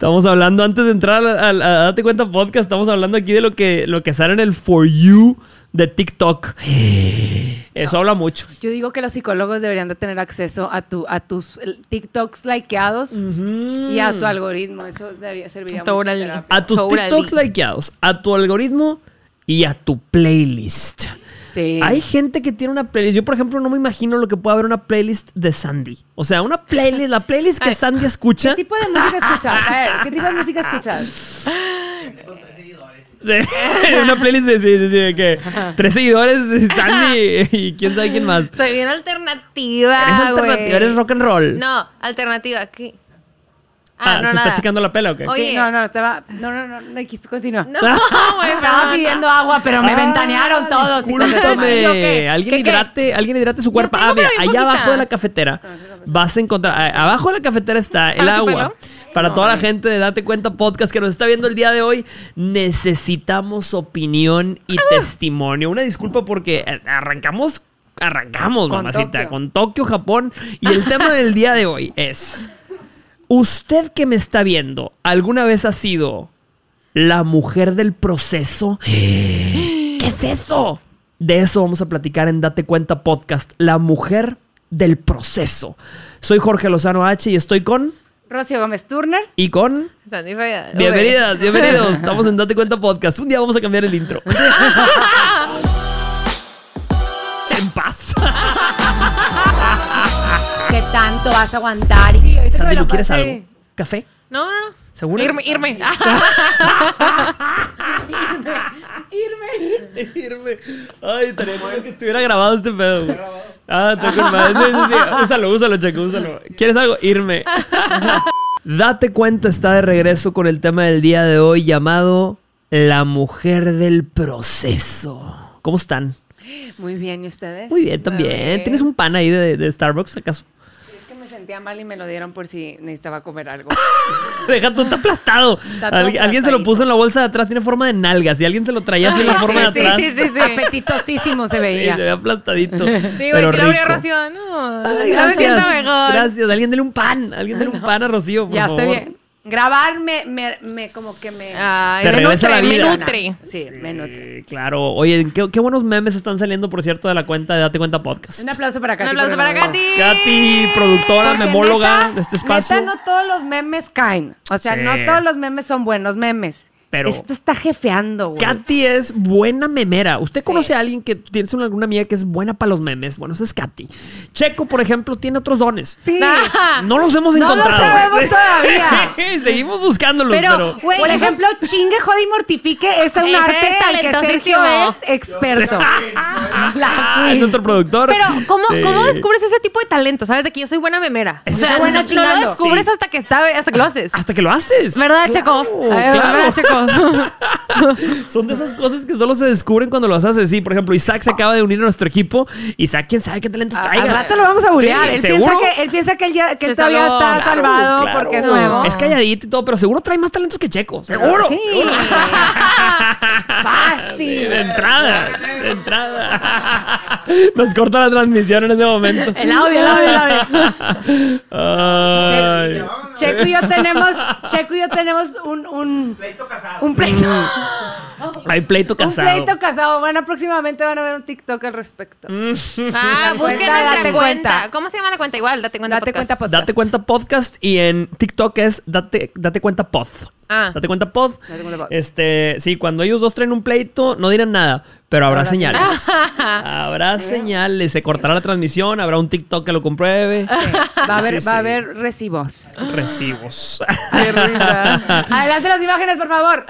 Estamos hablando, antes de entrar a, a- a Date Cuenta Podcast, estamos hablando aquí de lo que, lo que sale en el For You de TikTok. Eso habla mucho. Yo digo que los psicólogos deberían de tener acceso a tu a tus eh, TikToks likeados y a tu algoritmo. Eso debería serviría mucho. Totally. terapia. A tus Totally. TikToks likeados, a tu algoritmo y a tu playlist. Sí. Hay gente que tiene una playlist. Yo, por ejemplo, no me imagino lo que puede haber una playlist de Sandy. O sea, una playlist, la playlist que Ay. Sandy escucha. ¿Qué tipo de música escuchas? A ver, ¿qué tipo de música escuchas? de- una playlist de, sí, sí, de que tres seguidores de Sandy y quién sabe quién más. Soy bien alternativa, Eres alternativa, eres rock and roll. No, alternativa, ¿qué? Ah, Ah, no, ¿se nada. está checando la pela o qué? Oye. Sí, no, no, estaba. No, no, no, no, continúa. No, güey, Estaba perdón. pidiendo agua, pero me Ah, ventanearon todos. hijos de su madre. Discúlpame. ¿Yo qué? Alguien hidrate, alguien hidrate su cuerpo. Ah, mira, allá abajo de la cafetera vas a encontrar. Abajo de la cafetera está el ¿Para tu agua. Para toda la gente de Date Cuenta Podcast que nos está viendo el día de hoy, necesitamos opinión y testimonio. Una disculpa porque eh, arrancamos, arrancamos, Con mamacita, Tokio. con Tokio, Japón. Y el tema del día de hoy es: ¿Usted que me está viendo alguna vez ha sido la mujer del proceso? ¿Qué es eso? De eso vamos a platicar en Date Cuenta Podcast, la mujer del proceso. Soy Jorge Lozano H y estoy con Rocío Gómez Turner. y con Sandy bienvenidas, bienvenidos. Estamos en Date Cuenta Podcast. Un día vamos a cambiar el intro. tanto vas a aguantar? Sí, ahorita Sandy, me lo ¿no quieres algo? ¿Café? No, no, no. ¿Segura? Irme, irme. Irme. Irme. Ay, estaría que estuviera grabado este pedo. güey. Ah, está con madre. Sí, sí, sí. Úsalo, úsalo, Checo, úsalo. ¿Quieres algo? Irme. Date cuenta, está de regreso con el tema del día de hoy llamado La mujer del proceso. ¿Cómo están? Muy bien, ¿y ustedes? Muy bien, también. ¿Tienes un pan ahí de, de Starbucks, acaso? Sentía mal y me lo dieron por si necesitaba comer algo. Deja todo, está aplastado. Está alguien se lo puso en la bolsa de atrás, tiene forma de nalgas. Y alguien se lo traía así en la forma de sí, atrás. sí, sí, sí. Apetitosísimo se Y veía. se ve aplastadito. Sí, güey, pero si lo abrió rico. Rocío. No, Ay, no me siento gracias. mejor. Gracias. Alguien dele un pan. Alguien dele un pan a Rocío, por Ya favor. estoy bien. Grabar me, me, me como que me... Ay, Te me regresa nutre, la vida. me nutre. Sí, me nutre. Claro. Oye, ¿qué, qué buenos memes están saliendo, por cierto, de la cuenta de Date Cuenta Podcast. Un aplauso para Un Katy. aplauso por para. Katy. Katy, productora, Porque memóloga neta- de este espacio. Neta, no todos los memes caen. O sea, Sí. no todos los memes son buenos memes. Pero- Este está jefeando, güey. Katy es buena memera. ¿Usted Sí. conoce a alguien que tiene alguna amiga que es buena para los memes? Bueno, esa es Katy. Checo, por ejemplo, tiene otros dones. Sí. Ah. No los hemos No los encontrado. sabemos todavía. Seguimos buscándolos, pero. Pero, güey, Por ejemplo, chingue, jode y mortifique es un en el que Sergio es experto. La Ah, es nuestro productor. Pero, ¿cómo, Sí. ¿cómo descubres ese tipo de talento? ¿Sabes? De que yo soy buena memera. Eso O sea, es buena no, lo descubres Sí. hasta que sabe, hasta que lo haces. Hasta que lo haces. ¿Verdad, Claro, Checo? Claro. ¿Verdad, Checo? Son de esas cosas que solo se descubren cuando los haces. Sí, por ejemplo, Isaac se acaba de unir a nuestro equipo. Isaac, quién sabe qué talentos A- traiga. Al rato lo vamos a bulear. Sí, él, ¿seguro? piensa que, él piensa que él, ya, que él todavía salvó. está Claro, salvado Claro. porque es nuevo. Es calladito y todo, pero seguro trae más talentos que Checo. Seguro. Sí. Fácil. De entrada, de entrada. Nos corta la transmisión en ese momento. El audio, el audio, el audio. Ay. Checo y yo tenemos, Checo y yo tenemos un, un pleito casado. Un pleito, Hay pleito un casado. pleito casado. Bueno, próximamente van a ver un TikTok al respecto. Ah, Date busquen cuenta, nuestra cuenta. cuenta. ¿Cómo se llama la cuenta? Igual, date cuenta Date podcast. cuenta podcast. Date cuenta podcast y en TikTok es date, date cuenta pod. Ah. Date cuenta pod. Date cuenta pod. Este, sí, cuando ellos dos traen un pleito, no dirán nada, pero habrá, Habrá señales. señales. habrá señales. Se cortará la transmisión, habrá un TikTok que lo compruebe. Va a haber, Sí, va a haber recibos. Recibos. Adelante las imágenes, por favor.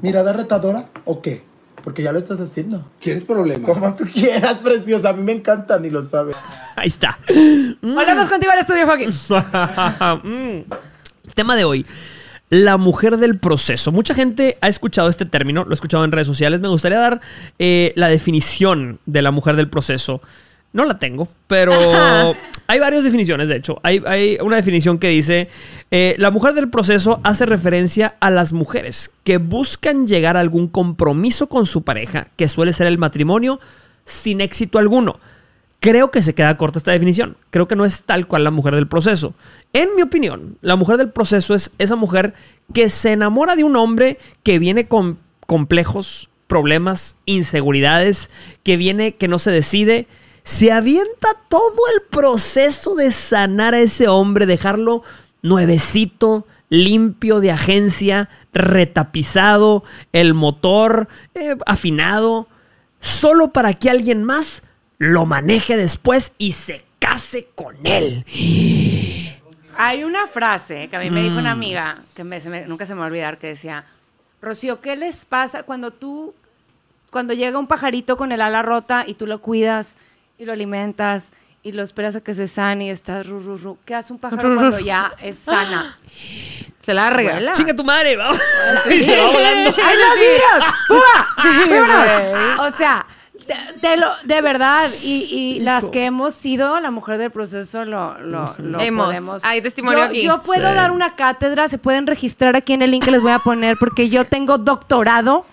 ¿Mirada retadora o qué? Porque ya lo estás haciendo. ¿Quieres problemas? Como tú quieras, preciosa. A mí me encantan y lo sabes. Ahí está. Volvemos contigo al estudio, Joaquín. Mm. Tema de hoy. La mujer del proceso. Mucha gente ha escuchado este término, lo he escuchado en redes sociales. Me gustaría dar eh, la definición de la mujer del proceso. No la tengo, pero hay varias definiciones, de hecho. Hay, hay una definición que dice, eh, la mujer del proceso hace referencia a las mujeres que buscan llegar a algún compromiso con su pareja, que suele ser el matrimonio, sin éxito alguno creo que se queda corta esta definición. Creo que no es tal cual la mujer del proceso. En mi opinión, la mujer del proceso es esa mujer que se enamora de un hombre que viene con complejos, problemas, inseguridades, que viene, que no se decide, se avienta todo el proceso de sanar a ese hombre, dejarlo nuevecito, limpio de agencia, retapizado, el motor eh, afinado, solo para que alguien más lo maneje después y se case con él. Hay una frase que a mí me dijo Mm. una amiga, que me- se me- nunca se me va a olvidar, que decía, Rocío, ¿qué les pasa cuando tú, cuando llega un pajarito con el ala rota y tú lo cuidas y lo alimentas y lo esperas a que se sane y estás ru, ru, ru? ¿Qué hace un pájaro cuando ya es sana? Se larga. Vuela. Chinga tu madre, vamos. Sí, Y se va volando. ¡Ay, los! ¡Fuga! ¡Vámonos! O sea, de, de lo, de verdad, y, y las que hemos sido la mujer del proceso lo, lo, lo Hemos. podemos. Hay testimonio yo, aquí. Yo puedo Sí. dar una cátedra, se pueden registrar aquí en el link que les voy a poner, porque yo tengo doctorado.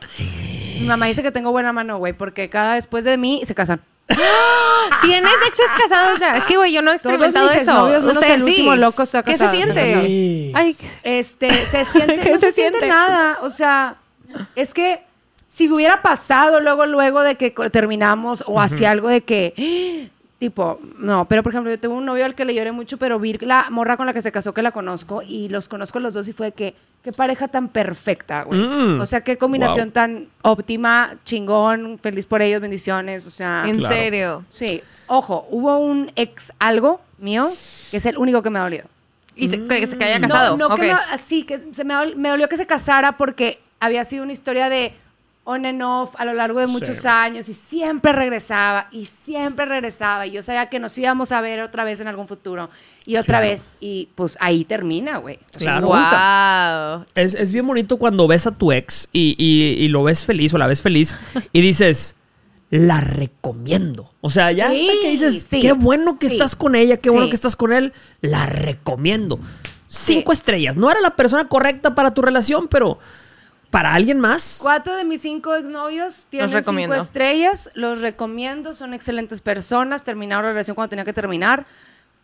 Mi mamá dice que tengo buena mano, güey, porque cada después de mí se casan. ¿Tienes exes casados ya? Es que, güey, yo no he Todos experimentado mis eso. exnovios, menos Ustedes el sí. último loco está ¿Qué se casado. siente? Sí. Ay, Este, se siente, ¿Qué no se se, siente siente? nada. O sea, es que si hubiera pasado luego, luego de que co- terminamos o hacía algo de que, tipo, no, pero por ejemplo, yo tengo un novio al que le lloré mucho, pero vi la morra con la que se casó que la conozco y los conozco los dos y fue de que, qué pareja tan perfecta, güey. Mm. O sea, qué combinación Wow. tan óptima, chingón, feliz por ellos, bendiciones, o sea. en Claro. serio. Sí, ojo, hubo un ex algo mío que es el único que me ha dolido. Y se, que, se- haya casado. No, que me, así, que se me, me dolió que se casara porque había sido una historia de on and off a lo largo de muchos Sí. años y siempre regresaba y siempre regresaba y yo sabía que nos íbamos a ver otra vez en algún futuro y otra Claro. vez y pues ahí termina, güey. Claro. Wow. Es, es bien bonito cuando ves a tu ex y, y- y lo ves feliz o la ves feliz y dices, la recomiendo. O sea, ya Sí, hasta que dices, sí, qué bueno que sí, estás con ella, qué bueno que estás con él, la recomiendo. Cinco estrellas. No era la persona correcta para tu relación, pero para alguien más. Cuatro de mis cinco exnovios tienen cinco estrellas, los recomiendo, son excelentes personas, terminaron la relación cuando tenía que terminar.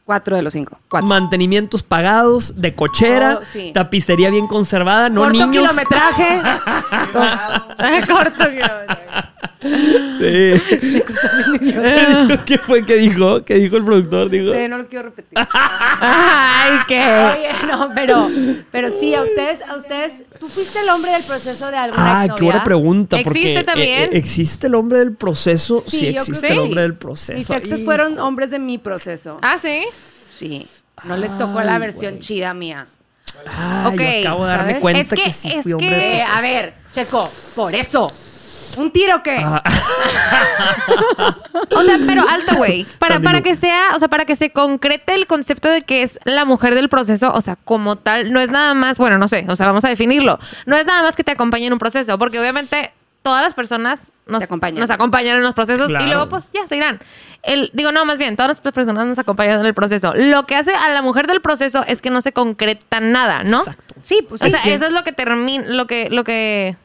Cuatro de los cinco. Cuatro. Mantenimientos pagados, de cochera, Oh, sí. tapicería bien conservada, no Corto niños. kilometraje. Corto kilometraje. Sí. ¿Qué fue que dijo? ¿Qué dijo el productor? Dijo. Sí, no lo quiero repetir. Ay, qué. Oye, no, pero, pero sí, a ustedes, a ustedes, ¿tú fuiste el hombre del proceso de alguna Ah, qué buena pregunta. ¿Existe porque, también? eh, eh, ¿Existe el hombre del proceso? Sí, yo creo existe que el sí. hombre del proceso. Mis exes Y- fueron hombres de mi proceso. Ah, sí. Sí. No les tocó la Ay, versión güey. chida mía. Ay, Ok, yo acabo de darme ¿sabes? cuenta Es que- que, sí es fui hombre que- del proceso. a ver, Checo, por eso. ¿Un tiro qué? Ah, O sea, pero alto, güey. Para, para que sea, o sea, para que se concrete el concepto de que es la mujer del proceso, o sea, como tal, no es nada más, bueno, no sé, o sea, vamos a definirlo. No es nada más que te acompañe en un proceso, porque obviamente todas las personas nos acompañan. nos acompañan en los procesos Claro. y luego pues ya se irán. El, digo, no, más bien, todas las personas nos acompañan en el proceso. Lo que hace a la mujer del proceso es que no se concreta nada, ¿no? Exacto. sí, pues O sea, que- eso es lo que termina, lo que, lo que...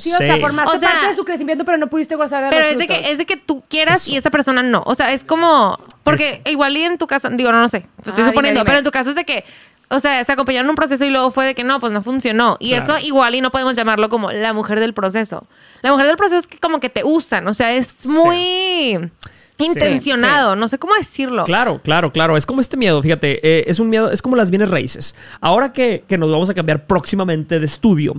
Sí, o sea, Sí. formaste O sea- parte de su crecimiento, pero no pudiste gozar de Pero los es de, frutos. que, es de que tú quieras Eso. y esa persona no. O sea, es como. Porque igual y en tu caso, digo, no, no sé, pues estoy Ah, dime, suponiendo, dime. pero en tu caso es de que. O sea, se acompañaron en un proceso y luego fue de que no, pues no funcionó. Y Claro. eso igual y no podemos llamarlo como la mujer del proceso. La mujer del proceso es que como que te usan. O sea, es muy intencionado. No sé cómo decirlo. Claro, claro, claro. Es como este miedo, fíjate. eh, es un miedo, es como las bienes raíces. Ahora que, que nos vamos a cambiar próximamente de estudio,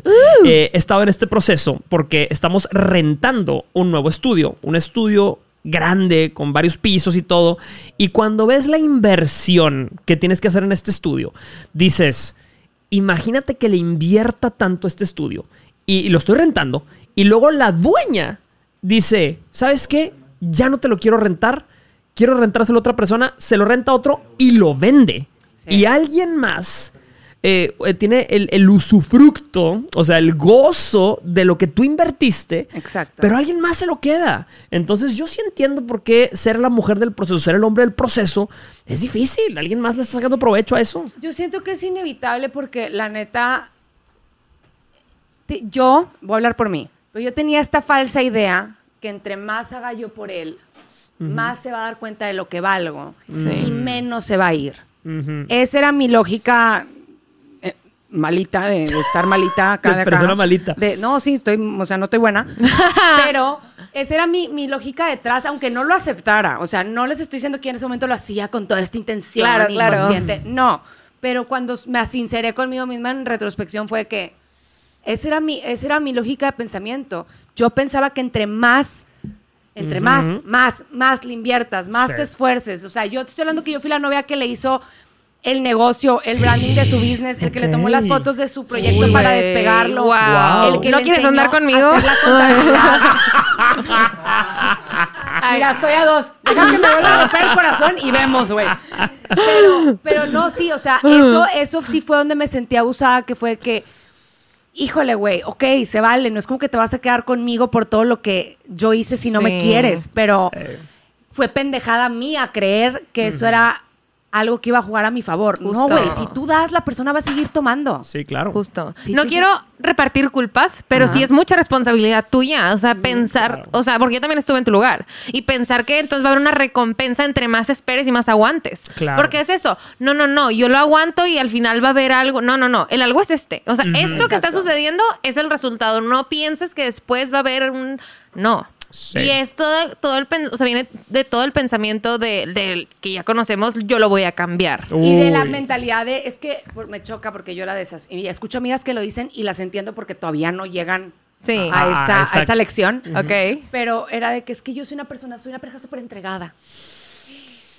eh, he estado en este proceso porque estamos rentando un nuevo estudio. Un estudio grande, con varios pisos y todo. Y cuando ves la inversión que tienes que hacer en este estudio, dices, imagínate que le invierta tanto este estudio. Y, y lo estoy rentando. Y luego la dueña dice, ¿sabes qué? Ya no te lo quiero rentar. Quiero rentárselo a otra persona. Se lo renta a otro y lo vende. Sí. Y alguien más eh, eh, tiene el, el usufructo, o sea, el gozo de lo que tú invertiste. Exacto. Pero alguien más se lo queda. Entonces yo sí entiendo por qué ser la mujer del proceso, ser el hombre del proceso, es difícil. Alguien más le está sacando provecho a eso. Yo siento que es inevitable porque la neta, te- yo, voy a hablar por mí, pero yo tenía esta falsa idea que entre más haga yo por él, más se va a dar cuenta de lo que valgo Sí. y menos se va a ir. Esa era mi lógica eh, malita, de, estar malita acá. De de acá. persona malita. De- no, sí, estoy, o sea, no estoy buena. pero esa era mi, mi lógica detrás, aunque no lo aceptara. O sea, no les estoy diciendo que en ese momento lo hacía con toda esta intención Claro, claro. inconsciente. No. Pero cuando me sinceré conmigo misma en retrospección fue que esa era mi, esa era mi lógica de pensamiento. Yo pensaba que entre más entre más, más, más le inviertas, más Sí. te esfuerces. O sea, yo te estoy hablando que yo fui la novia que le hizo el negocio, el branding de su business, el que le tomó las fotos de su proyecto Uy, para despegarlo. El que ¿No le quieres andar conmigo? Mira, estoy a dos. Deja que me vuelva a romper el corazón y vemos, güey. Pero, pero no, sí, o sea, eso, eso sí fue donde me sentí abusada, que fue que, híjole, güey, ok, se vale, no es como que te vas a quedar conmigo por todo lo que yo hice si no me quieres, pero Sí. fue pendejada mía creer que eso era algo que iba a jugar a mi favor. No, güey, si tú das, la persona va a seguir tomando. Sí, claro. Justo. Sí, no quiero repartir culpas, pero Ajá. sí es mucha responsabilidad tuya. O sea, pensar, claro. o sea, porque yo también estuve en tu lugar. Y pensar que entonces va a haber una recompensa entre más esperes y más aguantes. Claro. Porque es eso. No, no, no. Yo lo aguanto y al final va a haber algo. No, no, no. El algo es este. O sea, esto que está sucediendo es el resultado. No pienses que después va a haber un. No. Sí. Y es todo, todo el o sea, viene de todo el pensamiento de, del que ya conocemos, yo lo voy a cambiar. Y de la mentalidad de, es que me choca porque yo era de esas. Y escucho amigas que lo dicen y las entiendo porque todavía no llegan Sí. a, Ah, esa, a esa lección. Ok. Pero era de que es que yo soy una persona, soy una pareja súper entregada.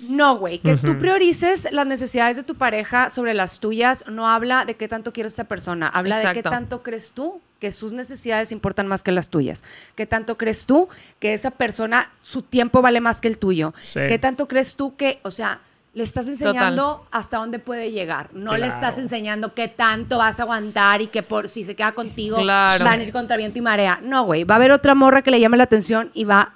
No, güey, que tú priorices las necesidades de tu pareja sobre las tuyas no habla de qué tanto quieres a esa persona, habla de qué tanto crees tú que sus necesidades importan más que las tuyas, qué tanto crees tú que esa persona, su tiempo vale más que el tuyo, Sí. qué tanto crees tú que, o sea, le estás enseñando hasta dónde puede llegar, no le estás enseñando qué tanto vas a aguantar y que por si se queda contigo Claro. van a ir contra viento y marea. No, güey, va a haber otra morra que le llame la atención y va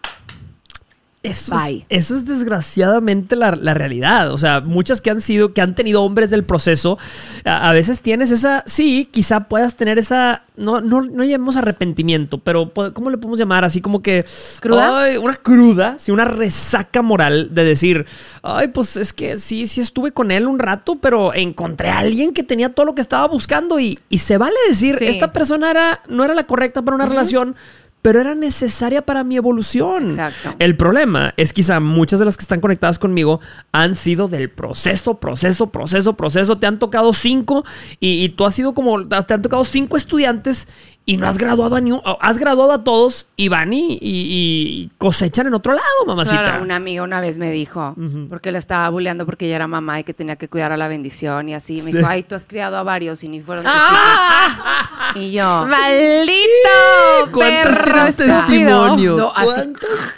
Eso es, eso es desgraciadamente la, la realidad. O sea, muchas que han sido, que han tenido hombres del proceso, a, a veces tienes esa, sí, quizá puedas tener esa, no, no, no llamemos arrepentimiento, pero ¿cómo le podemos llamar? Así como que... ¿Cruda? ay, una cruda, sí, una resaca moral de decir, ay, pues es que sí, sí estuve con él un rato, pero encontré a alguien que tenía todo lo que estaba buscando y, y se vale decir, Sí. esta persona era, no era la correcta para una relación. Pero era necesaria para mi evolución. Exacto. El problema es quizá muchas de las que están conectadas conmigo han sido del proceso, proceso, proceso, proceso. Te han tocado cinco y, y tú has sido como, te han tocado cinco estudiantes y no has graduado a ni un- has graduado a todos y van y, y- y cosechan en otro lado, mamacita. Claro, Una amiga una vez me dijo, porque le estaba bulleando porque ella era mamá y que tenía que cuidar a la bendición y así. Me Sí. dijo, ay, tú has criado a varios y ni fueron tus ¡Ah! hijos". Y yo, ¡Maldito! ¿Cuántas perro tienen testimonio? No, así- ¿Cuántas,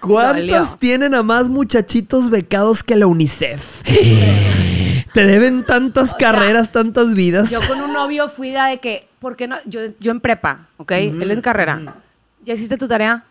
cuántas tienen a más muchachitos becados que la UNICEF? Te deben tantas carreras, tantas vidas. yo con un novio fui de, de que, ¿por qué no? Yo, yo en prepa, ¿ok? Él en carrera. ¿Ya hiciste tu tarea?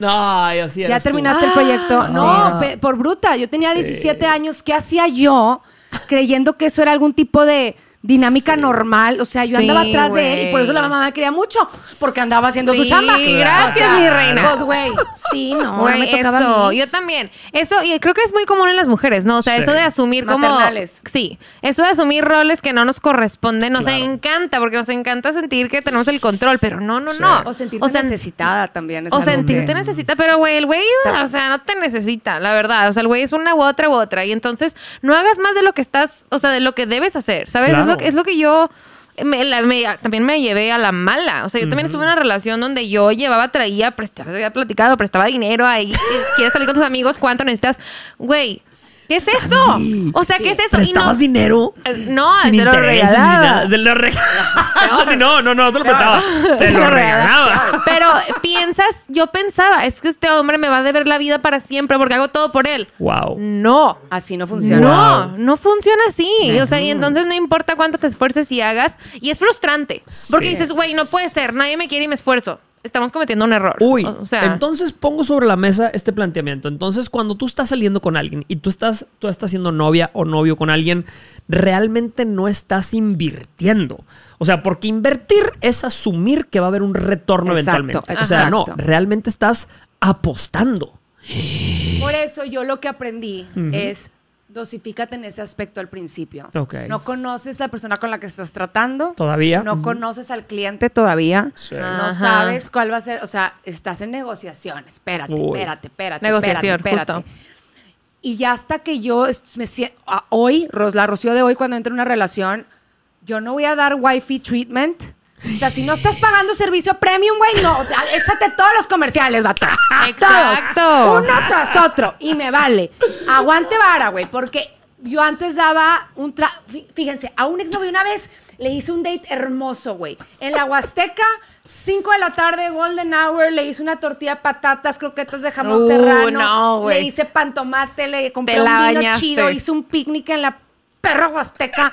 Ay, así ¿Ya tú. terminaste el proyecto? No, Ah. por bruta. Yo tenía 17 años. ¿Qué hacía yo creyendo que eso era algún tipo de dinámica normal? O sea, yo Sí, andaba atrás de él y por eso la mamá me quería mucho. Porque andaba haciendo su chamba. gracias, mi reina. Pues, güey, sí, no, Güey, no me tocaba eso, a mí. yo también. Eso, y creo que es muy común en las mujeres, ¿no? O sea, Sí. eso de asumir como. Maternales. Sí, eso de asumir roles que no nos corresponden nos Claro. encanta, porque nos encanta sentir que tenemos el control, pero no, no, Sí. no. O sentirte O sea, necesitada también. es O sentirte que- necesita, pero güey, el güey, o sea, no te necesita, la verdad. O sea, el güey es una u otra u otra. Y entonces no hagas más de lo que estás, o sea, de lo que debes hacer, ¿sabes? Es, Claro. Lo, que- es lo que yo me- la- me- también me llevé a la mala. O sea, yo también estuve en una relación donde yo llevaba, traía, prestaba, había platicado, prestaba dinero ahí. ¿Quieres salir con tus amigos? ¿Cuánto necesitas? Güey, ¿qué es eso? O sea, ¿qué es eso? Y ¿Prestabas no, dinero? Eh, no, sin se lo regalaba. Se lo regalaba. no, no, no, te lo prestaba. Se lo regalaba. Pero piensas, yo pensaba, es que este hombre me va a deber la vida para siempre porque hago todo por él. Wow. No. Así no funciona. No, Wow. no funciona así. O sea, y entonces no importa cuánto te esfuerces y hagas. Y es frustrante. Porque Sí. dices, güey, no puede ser, nadie me quiere y me esfuerzo. Estamos cometiendo un error. Uy, O, o sea, entonces pongo sobre la mesa este planteamiento. Entonces, cuando tú estás saliendo con alguien y tú estás, tú estás siendo novia o novio con alguien, realmente no estás invirtiendo. O sea, porque invertir es asumir que va a haber un retorno Exacto, eventualmente. O sea, no, realmente estás apostando. Por eso yo lo que aprendí es dosifícate en ese aspecto al principio. Ok. No conoces a la persona con la que estás tratando. ¿Todavía? No conoces al cliente todavía. Sí. No Ajá. sabes cuál va a ser. O sea, estás en negociaciones. Espérate, Uy. espérate, espérate. Negociación, espérate, espérate. justo. Y ya hasta que yo me siento. Hoy, la Rocío de hoy, cuando entro en una relación, yo no voy a dar wifi treatment. O sea, si no estás pagando servicio premium, güey, no. Échate todos los comerciales, vato. Exacto. Todos, uno tras otro. Y me vale. Aguante vara, güey, porque yo antes daba un tra... fí- Fíjense, a un exnovio una vez le hice un date hermoso, güey. En la Huasteca, 5 de la tarde, golden hour, le hice una tortilla de patatas, croquetas de jamón Uh, serrano. no, güey. Le hice pan tomate, le compré Te un vino bañaste. chido, hice un picnic en la perra Huasteca.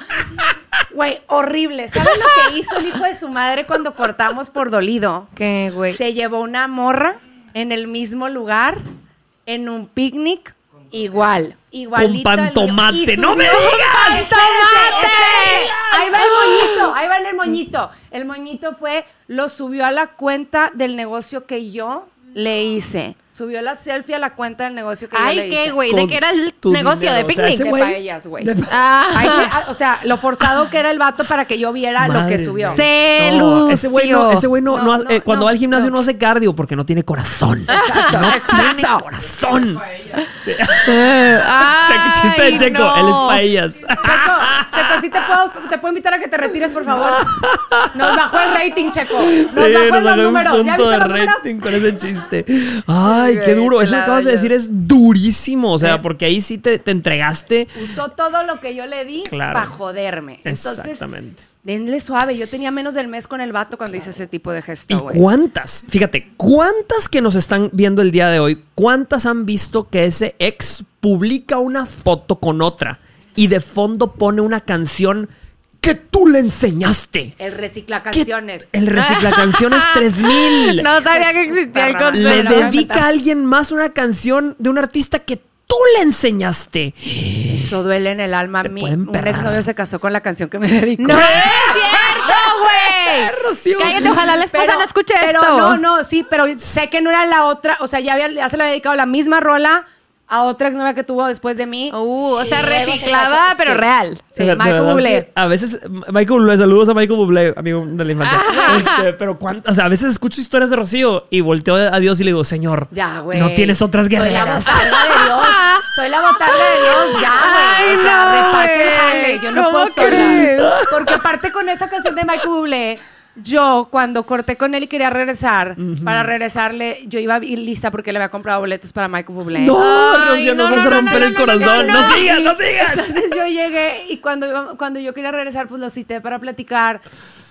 Güey, horrible. ¿Sabes lo que hizo el hijo de su madre cuando cortamos por dolido? ¿Qué, güey? Se llevó una morra en el mismo lugar, en un picnic, igual. Igualito. pan al mío. tomate, ¡no me digas! Espérense, espérense. Ahí va el moñito, ahí va el moñito. El moñito fue, lo subió a la cuenta del negocio que yo le hice. Subió la selfie a la cuenta del negocio que yo le Ay. ¿qué, güey? ¿De qué era el negocio? dinero, ¿De o sea, picnic? De güey- paellas, güey. Ah. Ah, o sea, lo forzado que era el vato para que yo viera lo que subió. Se No, ese güey no, ese güey no, No, no ha- no, eh, cuando no, va al gimnasio no. no. hace cardio porque no tiene corazón. Exacto, Tiene exacto. corazón. Sí. Ay, Checo, chiste de Checo, no. él es paellas. Checo, Checo, sí te puedo, te puedo invitar a que te retires, por favor. Nos bajó el rating, Checo. Nos Sí, bajó nos los números. ¿Ya viste los números? rating con ese chiste. Ay, qué Güey, duro. Eso que acabas de decir es durísimo. O sea, Sí. porque ahí sí te, te entregaste. Usó todo lo que yo le di Claro. para joderme. Entonces, Exactamente. denle suave. Yo tenía menos del mes con el vato cuando hice ese tipo de ¿Y gesto, güey. cuántas? Fíjate, ¿cuántas que nos están viendo el día de hoy? ¿Cuántas han visto que ese ex publica una foto con otra y de fondo pone una canción tú le enseñaste? El recicla ¿Qué- canciones. El recicla canciones 3000. No sabía que existía el. Le concepto. no, dedica a alguien más una canción de un artista que tú le enseñaste. Eso duele en el alma. Mi, un exnovio se casó con la canción que me dedicó. ¡No es cierto, güey! Cállate, ojalá la esposa no escuche pero esto. no, no, sí, pero sé que no era la otra, o sea, ya, había, ya se le había dedicado la misma rola a otra exnovia que tuvo después de mí. Uh, o sea, reciclaba, pero real. Sí, Michael verdad Bublé. A veces, Michael Bublé, saludos a Michael Bublé, amigo de la infancia. Este, pero cuánto, o sea, a veces escucho historias de Rocío y volteo a Dios y le digo, Señor, Ya, güey. no tienes otras Soy la guerreras. botarga de Dios. Soy la botarga de Dios, ya, güey. Ay, O sea, no, reparte el güey. jale. Yo no ¿Cómo puedo sola. crees? Porque aparte con esa canción de Michael Bublé, yo cuando corté con él y quería regresar, para regresarle, yo iba a ir lista porque le había comprado boletos para Michael Bublé. No, Ay, Rocío, no, nos vas no, a no, romper no, el no, no, corazón. no, No, no. sigas, no sigas. Entonces yo llegué y cuando, cuando yo quería regresar, pues lo cité para platicar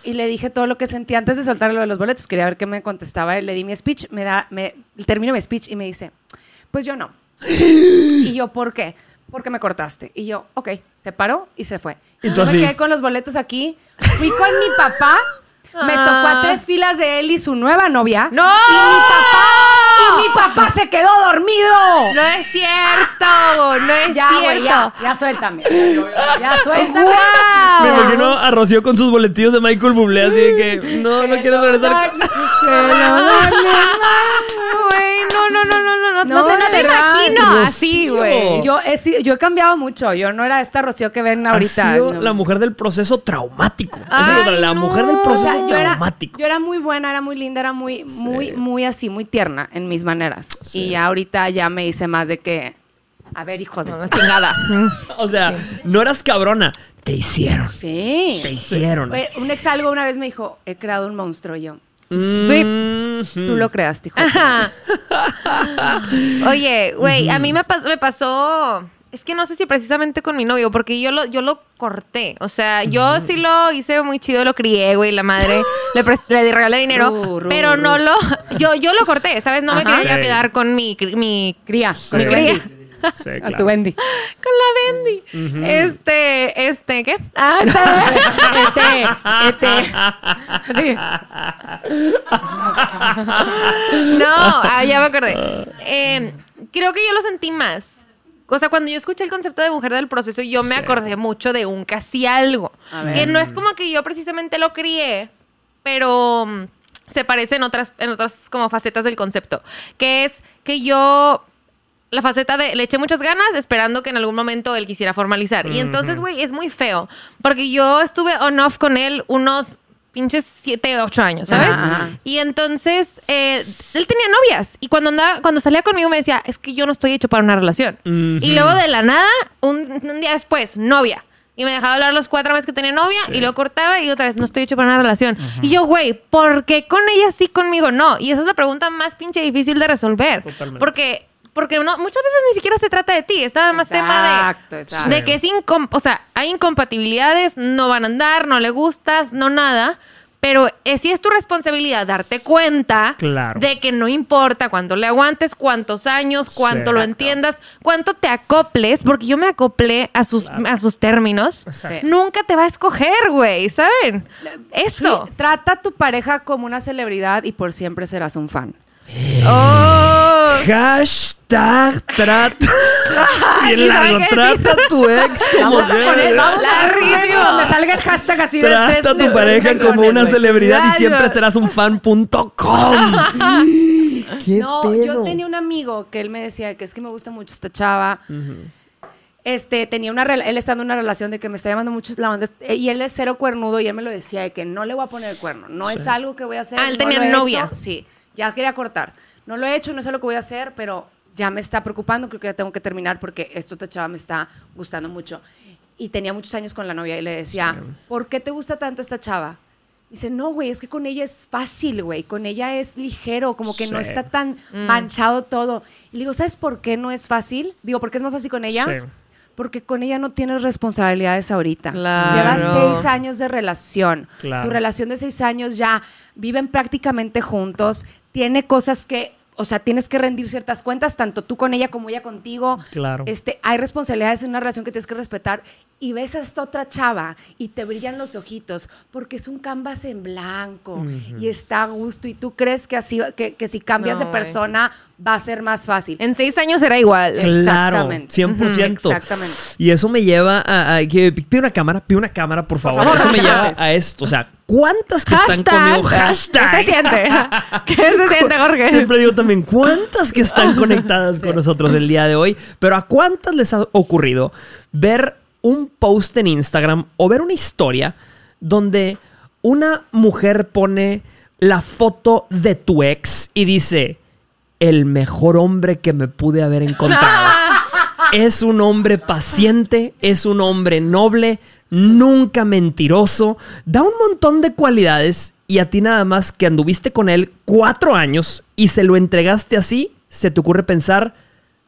y le dije todo lo que sentía antes de soltar lo de los boletos. Quería ver qué me contestaba. él. Le di mi speech, me da, me termino mi speech y me dice, pues yo no. y yo, ¿por qué? Porque me cortaste. Y yo, ok, se paró y se fue. Y tú Yo me quedé con los boletos aquí. Fui con mi papá. Me tocó a Ah. tres filas de él y su nueva novia. ¡No! Y mi papá, y mi papá se quedó dormido. No es cierto, no es Ya, cierto. güey, ya, ya suéltame. Ya suéltame. ¡Guau! Me imagino a Rocío con sus boletillos de Michael Bublé, así de que no, no quiero regresar. Güey, no, no, no, no, no, no, No, no te, no te imagino así, güey. Yo he, sido- yo he cambiado mucho. Yo no era esta Rocío que ven ahorita. Ha sido no. la mujer del proceso traumático. Es Ay, la no. mujer del O proceso sea, yo era, traumático. yo era muy buena, era muy linda, era muy, muy, muy así, muy tierna en mis maneras. Sí. Y ahorita ya me hice más de que, a ver, hijo de... No, chingada. O sea, no eras cabrona, te hicieron. Sí. Te hicieron. Un ex algo una vez me dijo, he creado un monstruo yo. Sí. Tú lo creaste, hijo. Ajá. Oye, güey, a mí me, pas- me pasó. Es que no sé si precisamente con mi novio, porque yo lo, yo lo corté. O sea, yo sí lo hice muy chido, lo crié, güey, la madre. le, le regalé dinero. Ru, pero no lo. Yo, yo lo corté, ¿sabes? No me quería Sí. quedar con mi. mi Cría, con Mi cría. A tu Bendy. con la Bendy. Este, este, ¿qué? Ah, Este, este. Sí. No, ah, ya me acordé. Eh, creo que yo lo sentí más. O sea, cuando yo escuché el concepto de mujer del proceso, yo me Sí. acordé mucho de un casi algo. Que no es como que yo precisamente lo crié, pero mm, se parece en otras, en otras como facetas del concepto. Que es que yo la faceta de le eché muchas ganas esperando que en algún momento él quisiera formalizar. Y entonces, güey, es muy feo. Porque yo estuve on-off con él unos pinches 7, 8 años, ¿sabes? Ajá. Y entonces, eh, él tenía novias. Y cuando, andaba, cuando salía conmigo me decía, es que yo no estoy hecho para una relación. Y luego de la nada, un, un día después, novia. Y me dejaba hablar los cuatro meses que tenía novia y lo cortaba y otra vez, no estoy hecho para una relación. Y yo, güey, ¿por qué con ella sí, conmigo no? Y esa es la pregunta más pinche difícil de resolver. Totalmente. Porque, porque no, muchas veces ni siquiera se trata de ti. Está más tema de, exacto. de que es incom o sea, hay incompatibilidades, no van a andar, no le gustas, no nada. Pero eh, sí es tu responsabilidad darte cuenta Claro. de que no importa cuánto le aguantes, cuántos años, cuánto Sí. lo entiendas, cuánto te acoples, porque yo me acoplé a sus, a sus términos. Exacto. Nunca te va a escoger, güey, ¿saben? Eso. Sí, trata a tu pareja como una celebridad y por siempre serás un fan. Oh. Hashtag trata. Bien ¿y largo. Trata a tu ex como Vamos a poner, debe. vamos a Larguísimo. poner donde salga el hashtag así de Trata tres a tu de- pareja de como una güey. celebridad y Claro. siempre serás un fan.com. ¿Qué No, pedo? yo tenía un amigo que él me decía que es que me gusta mucho esta chava. Este, tenía una rela- él estando en una relación de que me está llamando mucho la onda eh, y él es cero cuernudo y él me lo decía de que no le voy a poner el cuerno, no es algo que voy a hacer. Ah, él no tenía lo he novia. hecho. Sí, ya quería cortar. No lo he hecho, no sé lo que voy a hacer, pero ya me está preocupando, creo que ya tengo que terminar porque esto esta chava me está gustando mucho. Y tenía muchos años con la novia y le decía, ¿por qué te gusta tanto esta chava? Dice, no, güey, es que con ella es fácil, güey. Con ella es ligero, como que no Sí. está tan manchado todo. Y le digo, ¿sabes por qué no es fácil? Digo, ¿por qué es más fácil con ella? Sí. Porque con ella no tienes responsabilidades ahorita. Claro. Llevas seis años de relación. Claro. Tu relación de seis años ya viven prácticamente juntos. Tiene cosas que, o sea, tienes que rendir ciertas cuentas, tanto tú con ella como ella contigo. Claro. Este, hay responsabilidades en una relación que tienes que respetar. Y ves a esta otra chava y te brillan los ojitos porque es un canvas en blanco y está a gusto. Y tú crees que así, que, que si cambias No, de persona va a ser más fácil. En seis años será igual. Claro, Exactamente. 100%. Exactamente. Y eso me lleva a, a- que pide una cámara, pide una cámara, por favor. favor, eso me lleva a esto, o sea, ¿cuántas que están Hashtag. conmigo? Hashtag. ¿Qué se siente? ¿Qué se siente, Jorge? Siempre digo también, ¿cuántas que están conectadas con nosotros el día de hoy? Pero ¿a cuántas les ha ocurrido ver un post en Instagram o ver una historia donde una mujer pone la foto de tu ex y dice, el mejor hombre que me pude haber encontrado? Es un hombre paciente, es un hombre noble, nunca mentiroso, da un montón de cualidades y a ti nada más que anduviste con él cuatro años y se lo entregaste así, se te ocurre pensar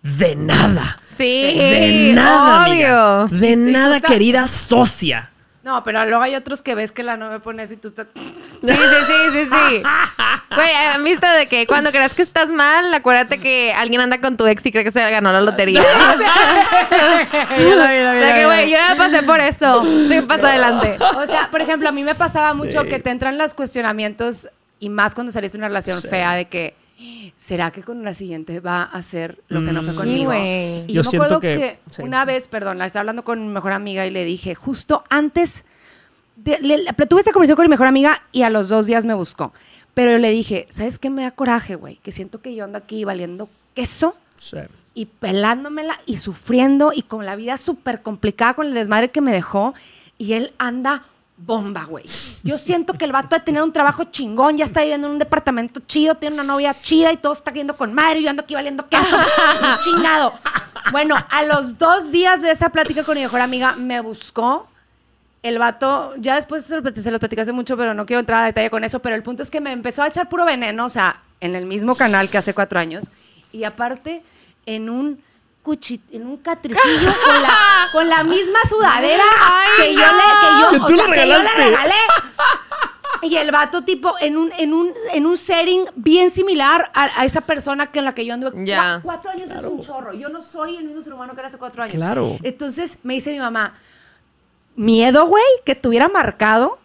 de nada. Sí, De nada, amiga. obvio. De nada, querida socia. No, pero luego hay otros que ves que la novia pone así y tú estás... Sí, sí, sí, sí, sí. Güey, ¿han visto de que cuando creas que estás mal, acuérdate que alguien anda con tu ex y cree que se ganó la lotería? De que, güey, yo ya pasé por eso. Sí, pasa adelante. O sea, por ejemplo, a mí me pasaba mucho que te entran los cuestionamientos y más cuando saliste de una relación fea de que ¿será que con la siguiente va a hacer lo que no fue Mm. conmigo? güey. Y Yo yo, me siento acuerdo que- que, sí. una vez, perdón, la estaba hablando con mi mejor amiga y le dije, justo antes, de- le- le- tuve esta conversación con mi mejor amiga y a los dos días me buscó. Pero le dije, ¿sabes qué me da coraje, güey? Que siento que yo ando aquí valiendo queso y pelándomela y sufriendo y con la vida súper complicada con el desmadre que me dejó y él anda bomba, güey. Yo siento que el vato de tener un trabajo chingón, ya está viviendo en un departamento chido, tiene una novia chida y todo está yendo con madre y yo ando aquí valiendo queso, chingado. Bueno, a los dos días de esa plática con mi mejor amiga me buscó. El vato, ya después se lo, se los platicé hace mucho, pero no quiero entrar a detalle con eso, pero el punto es que me empezó a echar puro veneno, o sea, en el mismo canal que hace cuatro años, y aparte en un cuchi, en un catricillo con la, con la misma sudadera Ay, que yo no. le, que yo, Que o tú sea, le que yo le regalé. Y el vato, tipo, en un, en un, en un setting bien similar a, a esa persona que en la que yo anduve. Ya. Cua- Cuatro años es un chorro. Yo no soy el mismo ser humano que era hace cuatro años. Claro. Entonces me dice mi mamá, miedo, güey, que te hubiera marcado.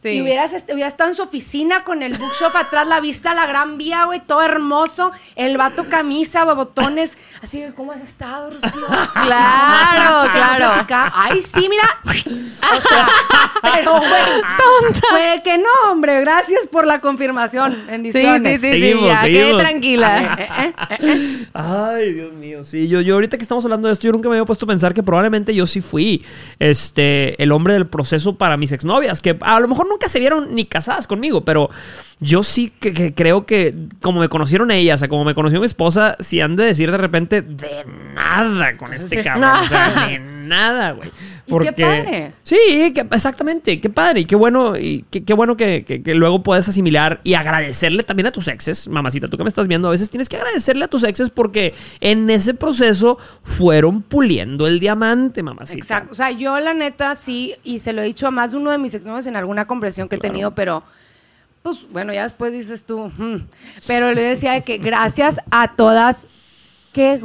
Sí. Y hubieras, est- hubieras estado en su oficina con el bookshop atrás, la vista la gran vía, güey, todo hermoso. El vato camisa, botones. Así que, ¿cómo has estado, Rocío? Claro, claro. Ay, sí, mira. O sea, pero, güey. Fue que no, hombre. Gracias por la confirmación. Sí, Bendiciones. sí, sí, sí, Seguimos, ya, seguimos. quedé tranquila. Eh, eh, eh. Ay, Dios mío. Sí, yo, yo ahorita que estamos hablando de esto, yo nunca me había puesto a pensar que probablemente yo sí fui este, el hombre del proceso para mis exnovias, que a lo mejor nunca se vieron ni casadas conmigo, pero yo sí que, que creo que como me conocieron ellas, o como me conoció mi esposa, si han de decir de repente de nada con este cabrón. O sea, de nada, güey. Y qué padre. Sí, que- exactamente, qué padre y qué bueno, y qué, qué bueno que, que- que luego puedes asimilar y agradecerle también a tus exes, mamacita, tú que me estás viendo, a veces tienes que agradecerle a tus exes porque en ese proceso fueron puliendo el diamante, mamacita. Exacto. O sea, yo la neta sí, y se lo he dicho a más de uno de mis exnovios en alguna conversación que he tenido, pero pues bueno, ya después dices tú, "Hmm". pero le decía de que gracias a todas que...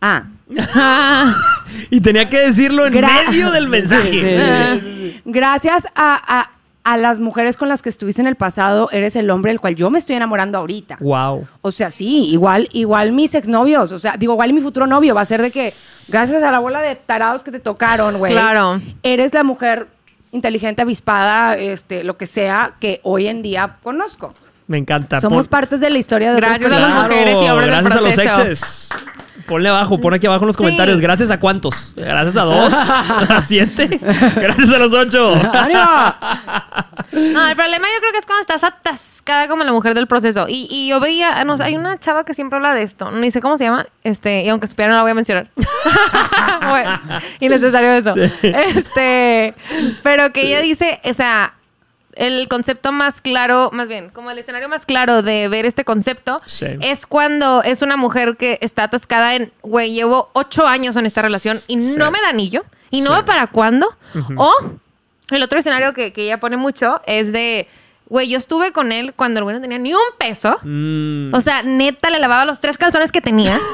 Ah, Y tenía que decirlo en Gra- medio del mensaje. gracias a, a- a las mujeres con las que estuviste en el pasado, eres el hombre del cual yo me estoy enamorando ahorita. Wow. O sea, sí, igual, igual mis exnovios, o sea, digo, igual mi futuro novio va a ser de que, gracias a la bola de tarados que te tocaron, güey. Claro. Eres la mujer inteligente, avispada, este, lo que sea, que hoy en día conozco. Me encanta. Somos partes de la historia de Gracias a las mujeres y hombres del gracias a los proceso. exes. Ponle abajo, pon aquí abajo en los Sí. comentarios. Gracias a cuántos. Gracias a dos, a siete. Gracias a los ocho. ¡Ánimo! No, el problema yo creo que es cuando estás atascada como la mujer del proceso. Y, y yo veía, no hay una chava que siempre habla de esto, ni sé cómo se llama, este, y aunque supiera no la voy a mencionar. bueno, innecesario eso. Este, pero que ella dice, o sea, el concepto más claro, más bien, como el escenario más claro de ver este concepto Sí. es cuando es una mujer que está atascada en, güey, llevo ocho años en esta relación y no me da anillo y no Sí. ve para cuándo. O el otro escenario que, que ella pone mucho es de, güey, yo estuve con él cuando el güey no tenía ni un peso. Mm, O sea, neta, le lavaba los tres calzones que tenía.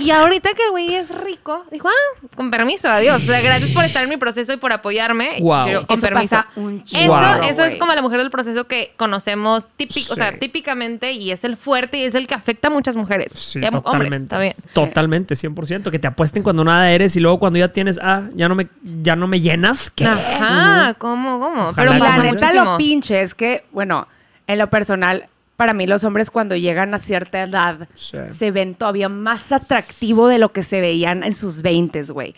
Y ahorita que el güey es rico, dijo, ah, con permiso, adiós. O sea, gracias por estar en mi proceso y por apoyarme. Pero con Eso permiso. pasa un Eso, eso es como la mujer del proceso que conocemos típico, o sea, típicamente y es el fuerte y es el que afecta a muchas mujeres. Sí, Y a hombres, totalmente. está bien. Totalmente, 100%. Que te apuesten cuando nada eres y luego cuando ya tienes, ah, ya no me, ya no me llenas. ¿Qué? Ajá, ¿cómo, cómo? Ojalá Pero la neta, lo pinche es que, bueno, en lo personal, para mí los hombres cuando llegan a cierta edad Sí. se ven todavía más atractivo de lo que se veían en sus 20, güey.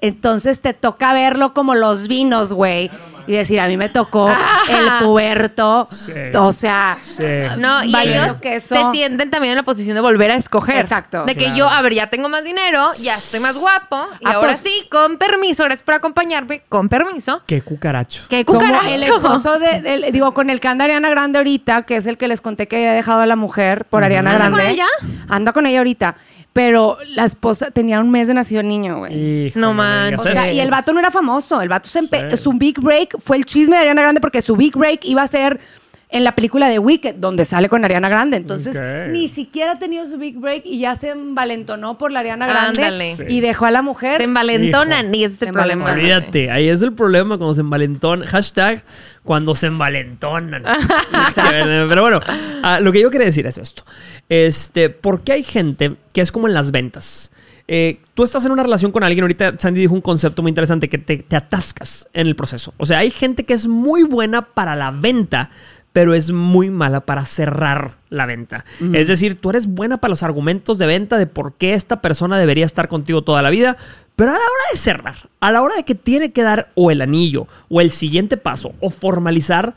Entonces te toca verlo como los vinos, güey. Y decir, a mí me tocó el puberto. Sí. O sea, Sí. No, y ellos queso. se sienten también en la posición de volver a escoger. Exacto. De que Claro. yo, a ver, ya tengo más dinero, ya estoy más guapo, y Ah, ahora pues- sí, con permiso, gracias por acompañarme, con permiso. Qué cucaracho. ¡Qué como cucaracho! el esposo de, digo, con el que anda Ariana Grande ahorita, que es el que les conté que había dejado a la mujer por Ariana ¿Anda Grande. con ella? Anda con ella ahorita. Pero la esposa tenía un mes de nacido el niño, güey. No manches. O sea, y el vato no era famoso. El vato se empe- Sí. su big break fue el chisme de Ariana Grande porque su big break iba a ser en la película de Wicked, donde sale con Ariana Grande. Entonces, ni siquiera ha tenido su big break y ya se envalentonó por la Ariana Grande. Sí. y dejó a la mujer. Se envalentonan y ese es el problema. Olvídate, ahí es el problema cuando se envalentonan. Hashtag cuando se envalentonan. Pero bueno, ah, lo que yo quería decir es esto. Este, ¿por qué hay gente que es como en las ventas? Eh, tú estás en una relación con alguien, ahorita Sandy dijo un concepto muy interesante, que te, te atascas en el proceso. O sea, hay gente que es muy buena para la venta, pero es muy mala para cerrar la venta. Es decir, tú eres buena para los argumentos de venta de por qué esta persona debería estar contigo toda la vida, pero a la hora de cerrar, a la hora de que tiene que dar o el anillo, o el siguiente paso, o formalizar,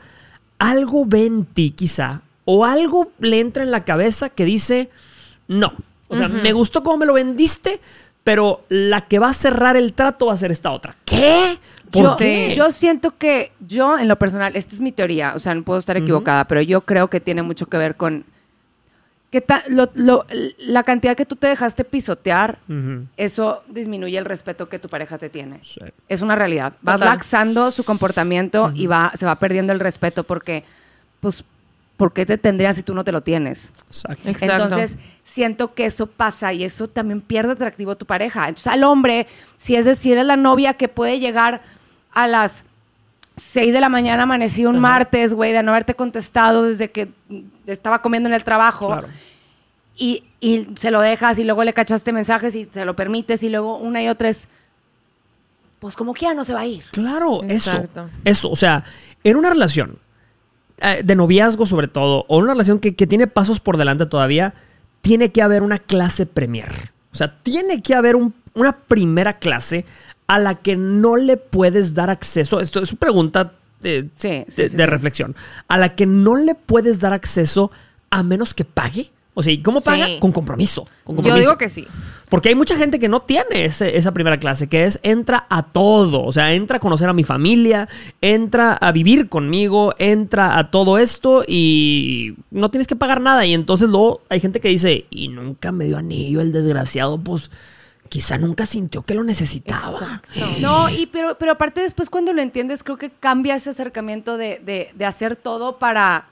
algo ve en ti quizá, o algo le entra en la cabeza que dice, no. O sea, me gustó cómo me lo vendiste, pero la que va a cerrar el trato va a ser esta otra. ¿Qué? ¿Por Yo, qué? yo siento que yo, en lo personal, esta es mi teoría, o sea, no puedo estar equivocada, pero yo creo que tiene mucho que ver con que ta- lo- lo- la cantidad que tú te dejaste pisotear, eso disminuye el respeto que tu pareja te tiene. Sí. Es una realidad. Va Total. laxando su comportamiento y va, se va perdiendo el respeto porque, pues, ¿por qué te tendrías si tú no te lo tienes? Exacto. Exacto. Entonces, siento que eso pasa y eso también pierde atractivo a tu pareja. Entonces, al hombre, si es decir, es la novia que puede llegar a las 6 de la mañana amanecí un martes, güey, de no haberte contestado desde que estaba comiendo en el trabajo. Claro. Y, y se lo dejas y luego le cachaste mensajes y se lo permites y luego una y otra es, pues como quiera no se va a ir. Claro, eso. Exacto. Eso, o sea, en una relación eh, de noviazgo sobre todo, o una relación que, que tiene pasos por delante todavía, tiene que haber una clase premier. O sea, tiene que haber un- una primera clase a la que no le puedes dar acceso. Esto es una pregunta de, Sí, sí, de- sí, de sí. reflexión. A la que no le puedes dar acceso a menos que pague. O sea, ¿y cómo paga? Con compromiso. con Yo compromiso. digo que sí. Porque hay mucha gente que no tiene ese- esa primera clase, que es entra a todo. O sea, entra a conocer a mi familia, entra a vivir conmigo, entra a todo esto y no tienes que pagar nada. Y entonces luego hay gente que dice, y nunca me dio anillo el desgraciado, pues quizá nunca sintió que lo necesitaba. No, y pero, pero aparte después cuando lo entiendes, creo que cambia ese acercamiento de, de- de hacer todo para...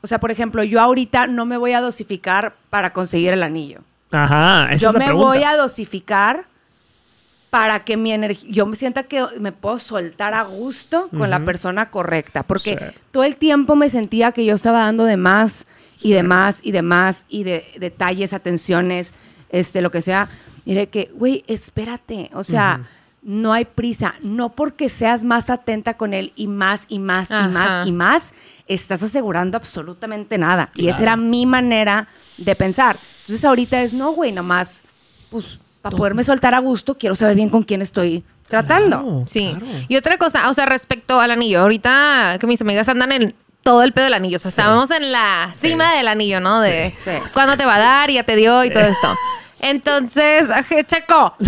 O sea, por ejemplo, yo ahorita no me voy a dosificar para conseguir el anillo. Ajá, esa yo es la me pregunta. voy a dosificar para que mi energía, yo me sienta que me puedo soltar a gusto con la persona correcta, porque Sí. todo el tiempo me sentía que yo estaba dando de más y de más y de más y de detalles, atenciones, este, lo que sea. Y de que, güey, espérate, o sea, no hay prisa, no porque seas más atenta con él y más y más y Ajá. más y más, estás asegurando absolutamente nada. Y esa Claro. era mi manera de pensar. Entonces ahorita es, no, güey, nomás, pues, para poderme soltar a gusto, quiero saber bien con quién estoy tratando. Claro, Sí. claro. Y otra cosa, o sea, respecto al anillo, ahorita que mis amigas andan en todo el pedo del anillo, o sea, estábamos en la cima del anillo, ¿no? De Sí. cuándo te va a dar, ya te dio y todo esto. Entonces, Checo.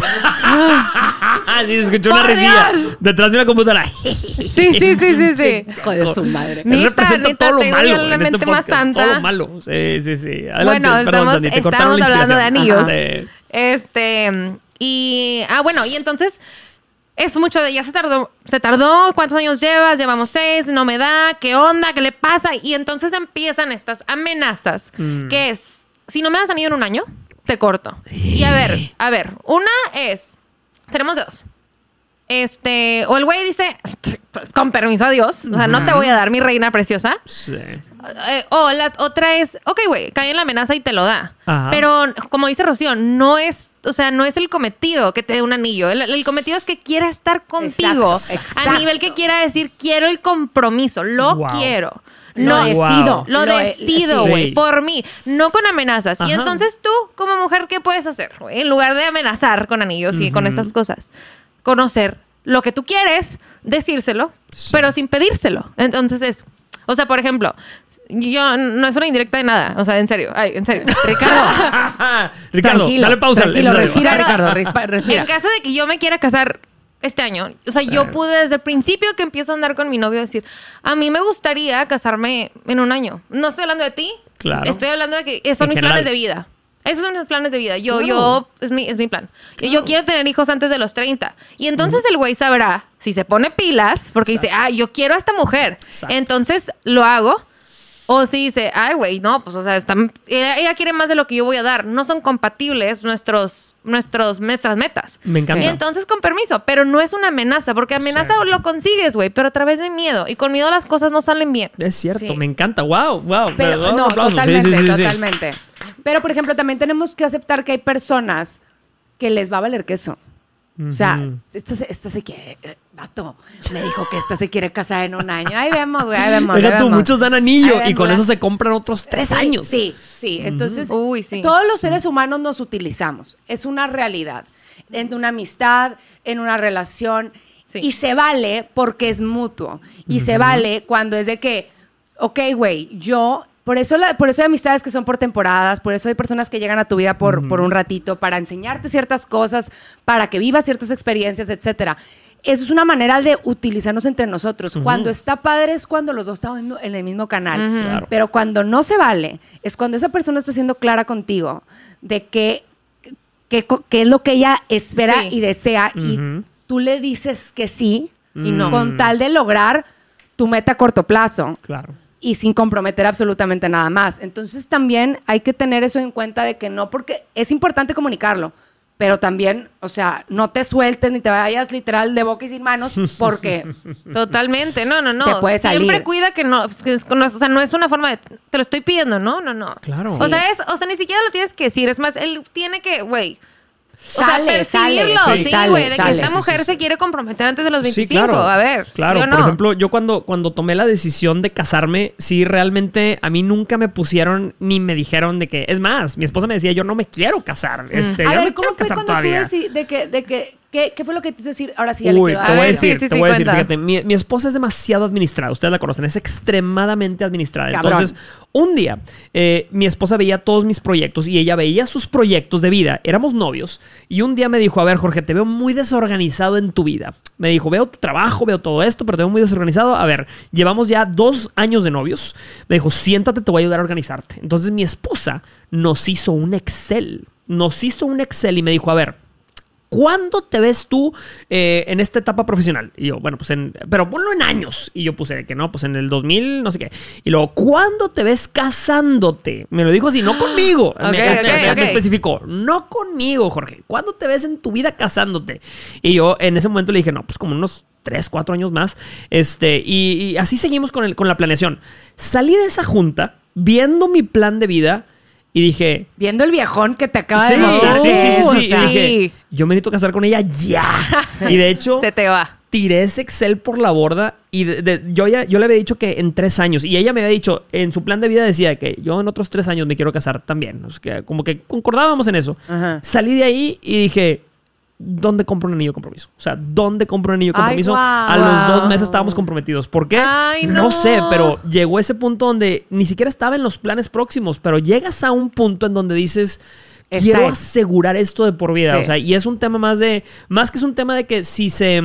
Sí, se escuchó una ¡Por risilla detrás de una computadora. Sí, sí, sí, sí, sí. Hijo de su madre. Él representa todo lo malo la este mente más santa. Todo lo malo. Sí, sí, sí. Adelante, Bueno, perdón, estamos, hablando de anillos. Este, y, ah, bueno, y entonces es mucho de, ya se tardó, se tardó, ¿cuántos años llevas? Llevamos seis, no me da, ¿qué onda? ¿Qué le pasa? Y entonces empiezan estas amenazas, Mm. que es, si no me das anillo en un año, te corto. Y a ver, a ver, una es, tenemos dos. Este, o el güey dice, con permiso, adiós. O sea, no te voy a dar mi reina preciosa. Sí. Eh, o la otra es, ok, güey, cae en la amenaza y te lo da. Ajá. Pero, como dice Rocío, no es, o sea, no es el cometido que te dé un anillo. El, el cometido es que quiera estar contigo. Exacto, A nivel que quiera decir, quiero el compromiso, lo Wow. quiero. Lo No, decido. lo, Lo- decido, sí. güey, por mí, no con amenazas. Y entonces tú, como mujer, ¿qué puedes hacer? güey? En lugar de amenazar con anillos y con estas cosas, conocer lo que tú quieres, decírselo, Sí. pero sin pedírselo. Entonces es, o sea, por ejemplo, yo no es una indirecta de nada, o sea, en serio, ay, en serio. Ricardo, Ricardo, dale pausa. Tranquilo, respira, Ricardo, respira. En caso de que yo me quiera casar este año, o sea, Sí. yo pude desde el principio que empiezo a andar con mi novio decir, a mí me gustaría casarme en un año. No estoy hablando de ti, Claro. estoy hablando de que esos son En mis general. planes de vida. Esos son mis planes de vida. Yo, Claro. yo, es mi, es mi plan. Y Yo quiero tener hijos antes de los 30. Y entonces el güey sabrá si se pone pilas, porque dice, ah, yo quiero a esta mujer. Exacto. Entonces lo hago. O si dice, ay, güey, no, pues, o sea, están- ella, ella quiere más de lo que yo voy a dar. No son compatibles nuestros, nuestros, nuestras metas. Me encanta. Y entonces, con permiso, pero no es una amenaza, porque amenaza Sí. lo consigues, güey, pero a través de miedo. Y con miedo las cosas no salen bien. Es cierto, Sí. me encanta. Wow, wow. Pero Perdón, no, totalmente, sí, sí, sí. totalmente. Pero, por ejemplo, también tenemos que aceptar que hay personas que les va a valer queso. O sea, esta, se- esta se quiere, eh, vato, me dijo que esta se quiere casar en un año. Ahí vemos, güey, ahí vemos. ahí Deja tú, vemos. muchos dan anillo Ahí y con eso se compran otros tres Sí, años. Sí, sí. Entonces, Uy, sí. todos los seres humanos nos utilizamos. Es una realidad. En una amistad, en una relación. Sí. Y se vale porque es mutuo. Y se vale cuando es de que, ok, güey, yo. Por eso, la- por eso hay amistades que son por temporadas, por eso hay personas que llegan a tu vida por, por un ratito, para enseñarte ciertas cosas, para que vivas ciertas experiencias, etcétera. Eso es una manera de utilizarnos entre nosotros. Cuando está padre es cuando los dos estamos en el mismo canal. Claro. Pero cuando no se vale, es cuando esa persona está siendo clara contigo de que, que, que es lo que ella espera Sí. y desea y tú le dices que sí Y no. con tal de lograr tu meta a corto plazo Claro. Y sin comprometer absolutamente nada más. Entonces también hay que tener eso en cuenta de que no, porque es importante comunicarlo, pero también, o sea, no te sueltes ni te vayas literal de boca y sin manos porque Totalmente. No, no, no. Te puede Siempre salir. cuida que no, es que es- no es- o sea, no es una forma de te lo estoy pidiendo, no, no, no. Claro. O sea, es, o sea, ni siquiera lo tienes que decir, es más, él tiene que, güey. O Sale, sea, percibirlo, sale, sí, güey, de sale. que esta mujer sí, se quiere comprometer antes de los 25. Sí, claro. A ver, Claro, ¿sí o no? por ejemplo, yo cuando, cuando tomé la decisión de casarme, sí, realmente a mí nunca me pusieron ni me dijeron de que, es más, mi esposa me decía, yo no me quiero casar. Este, Mm. a yo ver, ¿cómo quiero fue casar cuando todavía. tú de que, de que, qué, qué fue lo que te hizo decir? Ahora sí ya le quiero te voy a decir, sí, sí, te sí, voy a decir, fíjate, mi, mi esposa es demasiado administrada, ustedes la conocen, es extremadamente administrada. Cabrón. Entonces, un día, eh, mi esposa veía todos mis proyectos y ella veía sus proyectos de vida, éramos novios, y un día me dijo, a ver, Jorge, te veo muy desorganizado en tu vida. Me dijo, veo tu trabajo, veo todo esto, pero te veo muy desorganizado. A ver, llevamos ya dos años de novios. Me dijo, siéntate, te voy a ayudar a organizarte. Entonces, mi esposa nos hizo un Excel. Nos hizo un Excel y me dijo, a ver, ¿Cuándo te ves tú eh, en esta etapa profesional? Y yo, bueno, pues en. Pero ponlo en años. Y yo puse que no, pues en el 2000, no sé qué. Y luego, ¿cuándo te ves casándote? Me lo dijo así, no conmigo. me, Ok, me- ok, me- me ok. especificó, no conmigo, Jorge. ¿Cuándo te ves en tu vida casándote? Y yo en ese momento le dije, no, pues como unos 3, 4 años más. Este, y, y así seguimos con, el, con la planeación. Salí de esa junta viendo mi plan de vida y dije, Viendo el viejón que te acaba Sí, de mostrar. sí, sí, sí, sí. Y sí. dije, yo me necesito casar con ella ya. Y de hecho, Se te va. tiré ese Excel por la borda y de- de- yo, ya, yo le había dicho que en tres años. Y ella me había dicho, en su plan de vida decía que yo en otros tres años me quiero casar también. O sea, que como que concordábamos en eso. Ajá. Salí de ahí y dije, ¿dónde compro un anillo de compromiso? O sea, ¿dónde compro un anillo de Ay, compromiso? A los dos meses estábamos comprometidos. ¿Por qué? Ay, no. no. sé, pero llegó ese punto donde ni siquiera estaba en los planes próximos, pero llegas a un punto en donde dices... Quiero asegurar esto de por vida. Sí. O sea, y es un tema más de. Más que es un tema de que si se.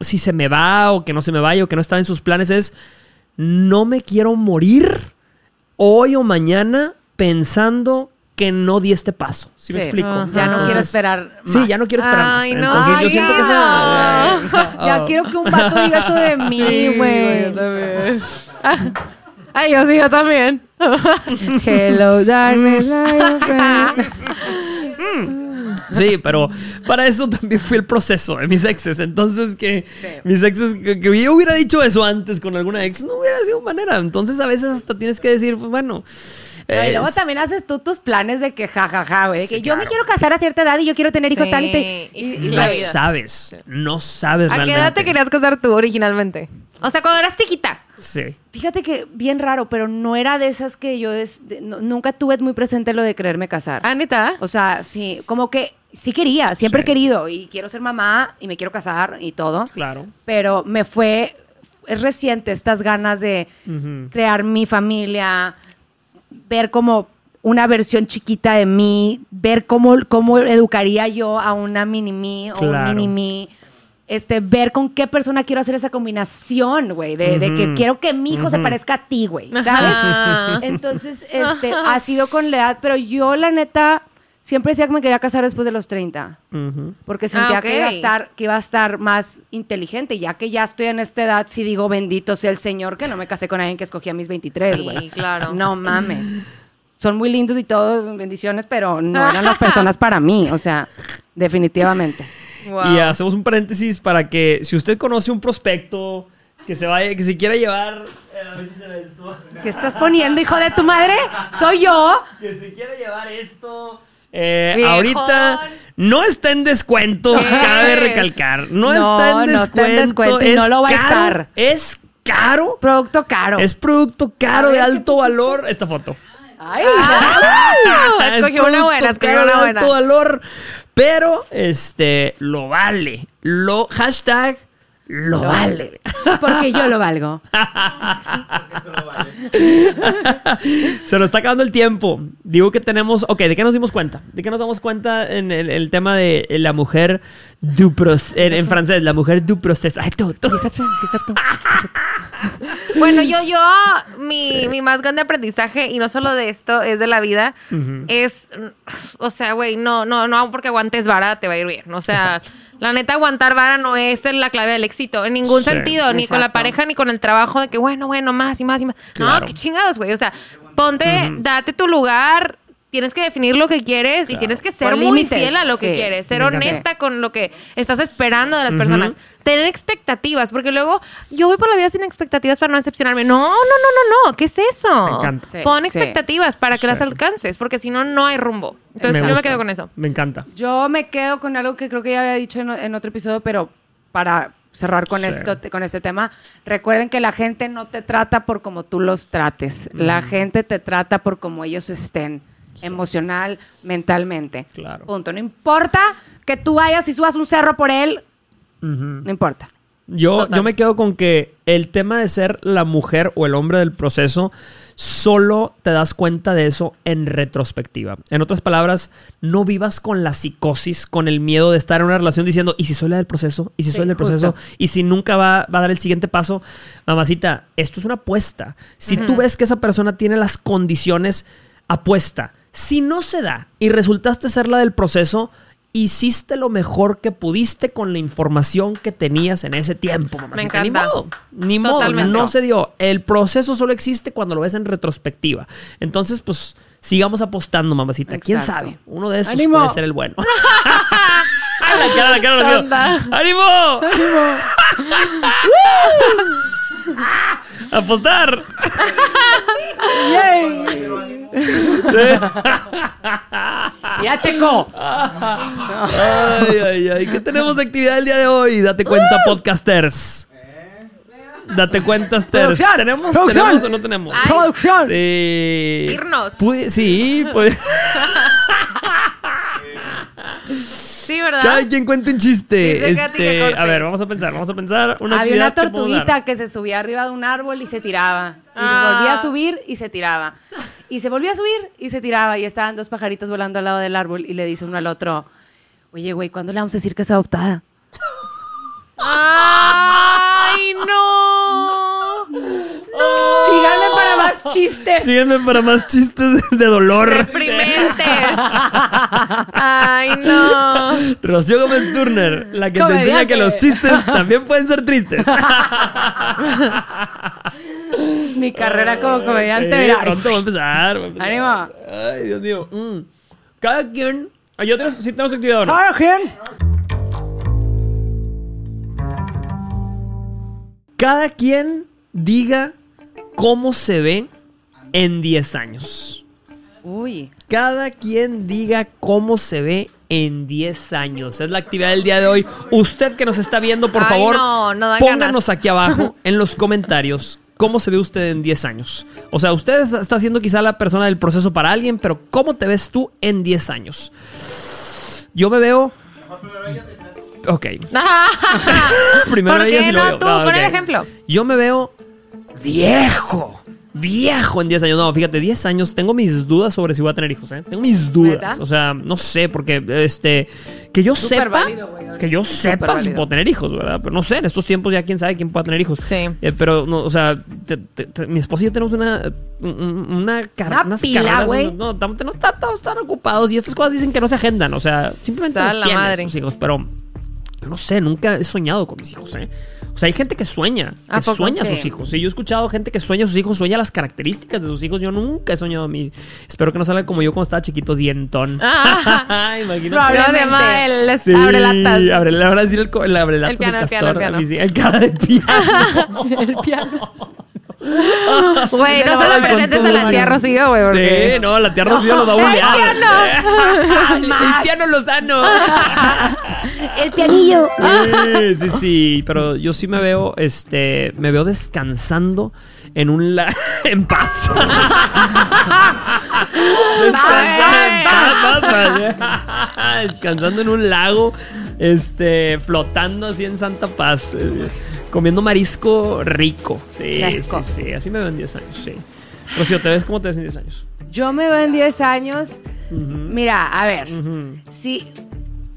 Si se me va o que no se me vaya o que no está en sus planes, es. No me quiero morir hoy o mañana pensando que no di este paso. ¿Sí, me Sí. explico? Ya no quiero esperar más. Sí, ya no quiero esperar más. Ay, no. Entonces yo siento que esa. no. Ya quiero que un vato diga eso de mí, güey. Ay, yo sí, yo también. Hello, darkness, old friend. Sí, pero para eso también fue el proceso de mis exes. Entonces, que mis exes, que, que yo hubiera dicho eso antes con alguna ex, no hubiera sido manera. Entonces, a veces hasta tienes que decir, pues bueno. No, y luego también haces tú tus planes de que jajaja, güey. de que Sí, yo me quiero casar a cierta edad y yo quiero tener hijos Sí, tal y te- y- y- y y No sabes, no sabes ¿A qué realmente. edad te querías casar tú originalmente? O sea, cuando eras chiquita. Sí. Fíjate que bien raro, pero no era de esas que yo des- de- no- nunca tuve muy presente lo de quererme casar. Anita. O sea, sí, como que sí quería, siempre Sí. he querido y quiero ser mamá y me quiero casar y todo. Claro. Pero me fue, es reciente estas ganas de crear mi familia, ver como una versión chiquita de mí, ver cómo, cómo educaría yo a una mini mí o un mini mí. Este, ver con qué persona quiero hacer esa combinación, güey, de, de que quiero que mi hijo se parezca a ti, güey, ¿sabes? Ajá. Entonces, este, ha sido con la edad, pero yo, la neta, siempre decía que me quería casar después de los 30. Ujú. Porque sentía Ah, que, iba a estar, que iba a estar más inteligente. Ya que ya estoy en esta edad, sí digo, bendito sea el Señor, que no me casé con alguien que escogí a mis 23, Sí, güey. claro. No mames. Son muy lindos y todo, bendiciones, pero no eran las personas para mí. O sea, definitivamente. Wow. Y hacemos un paréntesis para que si usted conoce un prospecto que se vaya, que se quiera llevar, eh, a ver si se ve esto, ¿Qué estás poniendo, hijo de tu madre? Soy yo. que se quiera llevar esto. Eh, ahorita no está en descuento, ¿Qué cabe recalcar. No, No, está en no descuento. está en descuento y no lo va a caro, estar. Es caro. Producto caro. Es producto caro de ver, ¿qué alto valor. Esta foto. Ay, Ah, escogió una buena, escogió caro una de buena. alto valor. Pero, este, lo vale. Lo, hashtag, lo, vale. porque yo lo valgo. Se nos está acabando el tiempo. Digo que tenemos. Ok, ¿de qué nos dimos cuenta? ¿De qué nos damos cuenta en el, el tema de la mujer du proces- en, en francés, la mujer du proceso? Ay, tú. Exacto, exacto. Bueno, yo, yo, mi, mi más grande aprendizaje, y no solo de esto, es de la vida, es, o sea, güey, no, no, no, porque aguantes vara te va a ir bien. O sea, la neta, aguantar vara no es la clave del éxito, en ningún Sí. sentido, ni con la pareja, ni con el trabajo, de que, bueno, bueno, más y más y más. Claro. No, qué chingados, güey. O sea, ponte, date tu lugar, tienes que definir lo que quieres y tienes que ser Con muy fiel a lo que quieres, ser honesta con lo que estás esperando de las personas. Tener expectativas, porque luego yo voy por la vida sin expectativas para no decepcionarme. No, no, no, no, no. ¿Qué es eso? Me encanta. Sí, Pon sí. expectativas para que Sí. las alcances, porque si no, no hay rumbo. Entonces, yo me quedo con eso. Me encanta. Yo me quedo con algo que creo que ya había dicho en, en otro episodio, pero para cerrar con Sí. esto, con este tema, recuerden que la gente no te trata por como tú los trates. La gente te trata por como ellos estén, emocional, mentalmente. Claro. Punto. No importa que tú vayas y subas un cerro por él, no importa. Yo, Total. yo me quedo con que el tema de ser la mujer o el hombre del proceso, solo te das cuenta de eso en retrospectiva. En otras palabras, no vivas con la psicosis, con el miedo de estar en una relación diciendo, ¿y si soy la del proceso? ¿Y si Sí, soy el del proceso? justo. ¿Y si nunca va, va a dar el siguiente paso? Mamacita, esto es una apuesta. Si tú ves que esa persona tiene las condiciones, apuesta. Si no se da y resultaste ser la del proceso, hiciste lo mejor que pudiste con la información que tenías en ese tiempo, mamacita. Ni encanta. modo, ni modo, no se dio. El proceso solo existe cuando lo ves en retrospectiva. Entonces, pues, sigamos apostando, mamacita. ¿Quién sabe? Uno de esos ¡Ánimo! puede ser el bueno. la cara, la cara, la cara. Anda. ¡Ánimo! ¡Apostar! ¡Ya, Checo! Ay, ay, ay. ¿Qué tenemos de actividad el día de hoy? Date cuenta, podcasters. Date cuenta, Sters. Producción, ¿Tenemos, producción. ¿Tenemos o no tenemos? Ay. ¡Producción! Sí. Irnos. Pude- sí, puede. Sí, ¿verdad? Cada quien cuenta un chiste. Este, a ver, vamos a pensar, vamos a pensar. Una Había una que tortuguita que se subía arriba de un árbol y se tiraba. Y Ah. se volvía a subir y se tiraba. Y se volvía a subir y se tiraba. Y estaban dos pajaritos volando al lado del árbol y le dice uno al otro, oye, güey, ¿cuándo le vamos a decir que es adoptada? ¡Ay, no! Síganme para más chistes. Síganme para más chistes de dolor. Ay, no. Rocío Gómez Turner, la que te enseña que los chistes también pueden ser tristes. Mi carrera como comediante, mira. pronto va a empezar. va a empezar. Ánimo. Ay, Dios mío. Mm. Cada quien. ¿Ya tenemos, sí tenemos actividad o no? Cada quien. Cada quien diga cómo se ve en 10 años. Uy. Cada quien diga cómo se ve en 10 años. Es la actividad del día de hoy. Usted que nos está viendo, por Ay, favor, no, no pónganos ganas. aquí abajo en los comentarios cómo se ve usted en 10 años. O sea, usted está siendo quizá la persona del proceso para alguien, pero ¿cómo te ves tú en 10 años? Yo me veo... Ok. Primero ¿Por qué no tú? Ah, Pon el ok. ejemplo. Yo me veo viejo. Viejo en 10 años. No, fíjate, 10 años. Tengo mis dudas sobre si voy a tener hijos, ¿eh? Tengo mis dudas. O sea, no sé, porque este. Que yo Súper sepa. válido, güey, que yo sepa si puedo tener hijos, ¿verdad? Pero no sé, en estos tiempos ya quién sabe quién pueda tener hijos. Sí. Eh, pero, no, o sea, te- te- te- mi esposa y yo tenemos una. un- Una, car- Una pila, güey. No, tam- no está- estamos tan ocupados y estas cosas dicen que no se agendan. O sea, simplemente los la tienes, madre. hijos. Pero no sé, nunca he soñado con mis hijos, ¿eh? O sea, hay gente que sueña, ¿A que poco? sueña a Sí. sus hijos. Sí, yo he escuchado gente que sueña a sus hijos, sueña las características de sus hijos. Yo nunca he soñado a mí. Espero que no salga como yo cuando estaba chiquito, dientón. Ah. Imagínate. Probablemente. el Sí, abre latas. abre, le van a decir el, el abre latas El piano, del el piano, el castor. piano. Sí, El cara de piano. El piano. Güey, no se lo presentes a la tía Rocío, güey. porque- Sí, no, la tía Rocío lo va a ¡El piano! el, el piano Lozano. El pianillo. Sí, sí, sí, pero yo sí me veo, este, me veo descansando en un la en paz. descansando en paz, descansando en un lago, este, flotando así en Santa Paz, eh, comiendo marisco rico. Sí, Fresco. sí, sí, así me veo en 10 años, sí. Rocío, ¿te ves cómo te ves en 10 años? Yo me veo en 10 años. Mira, a ver. ujú. Sí,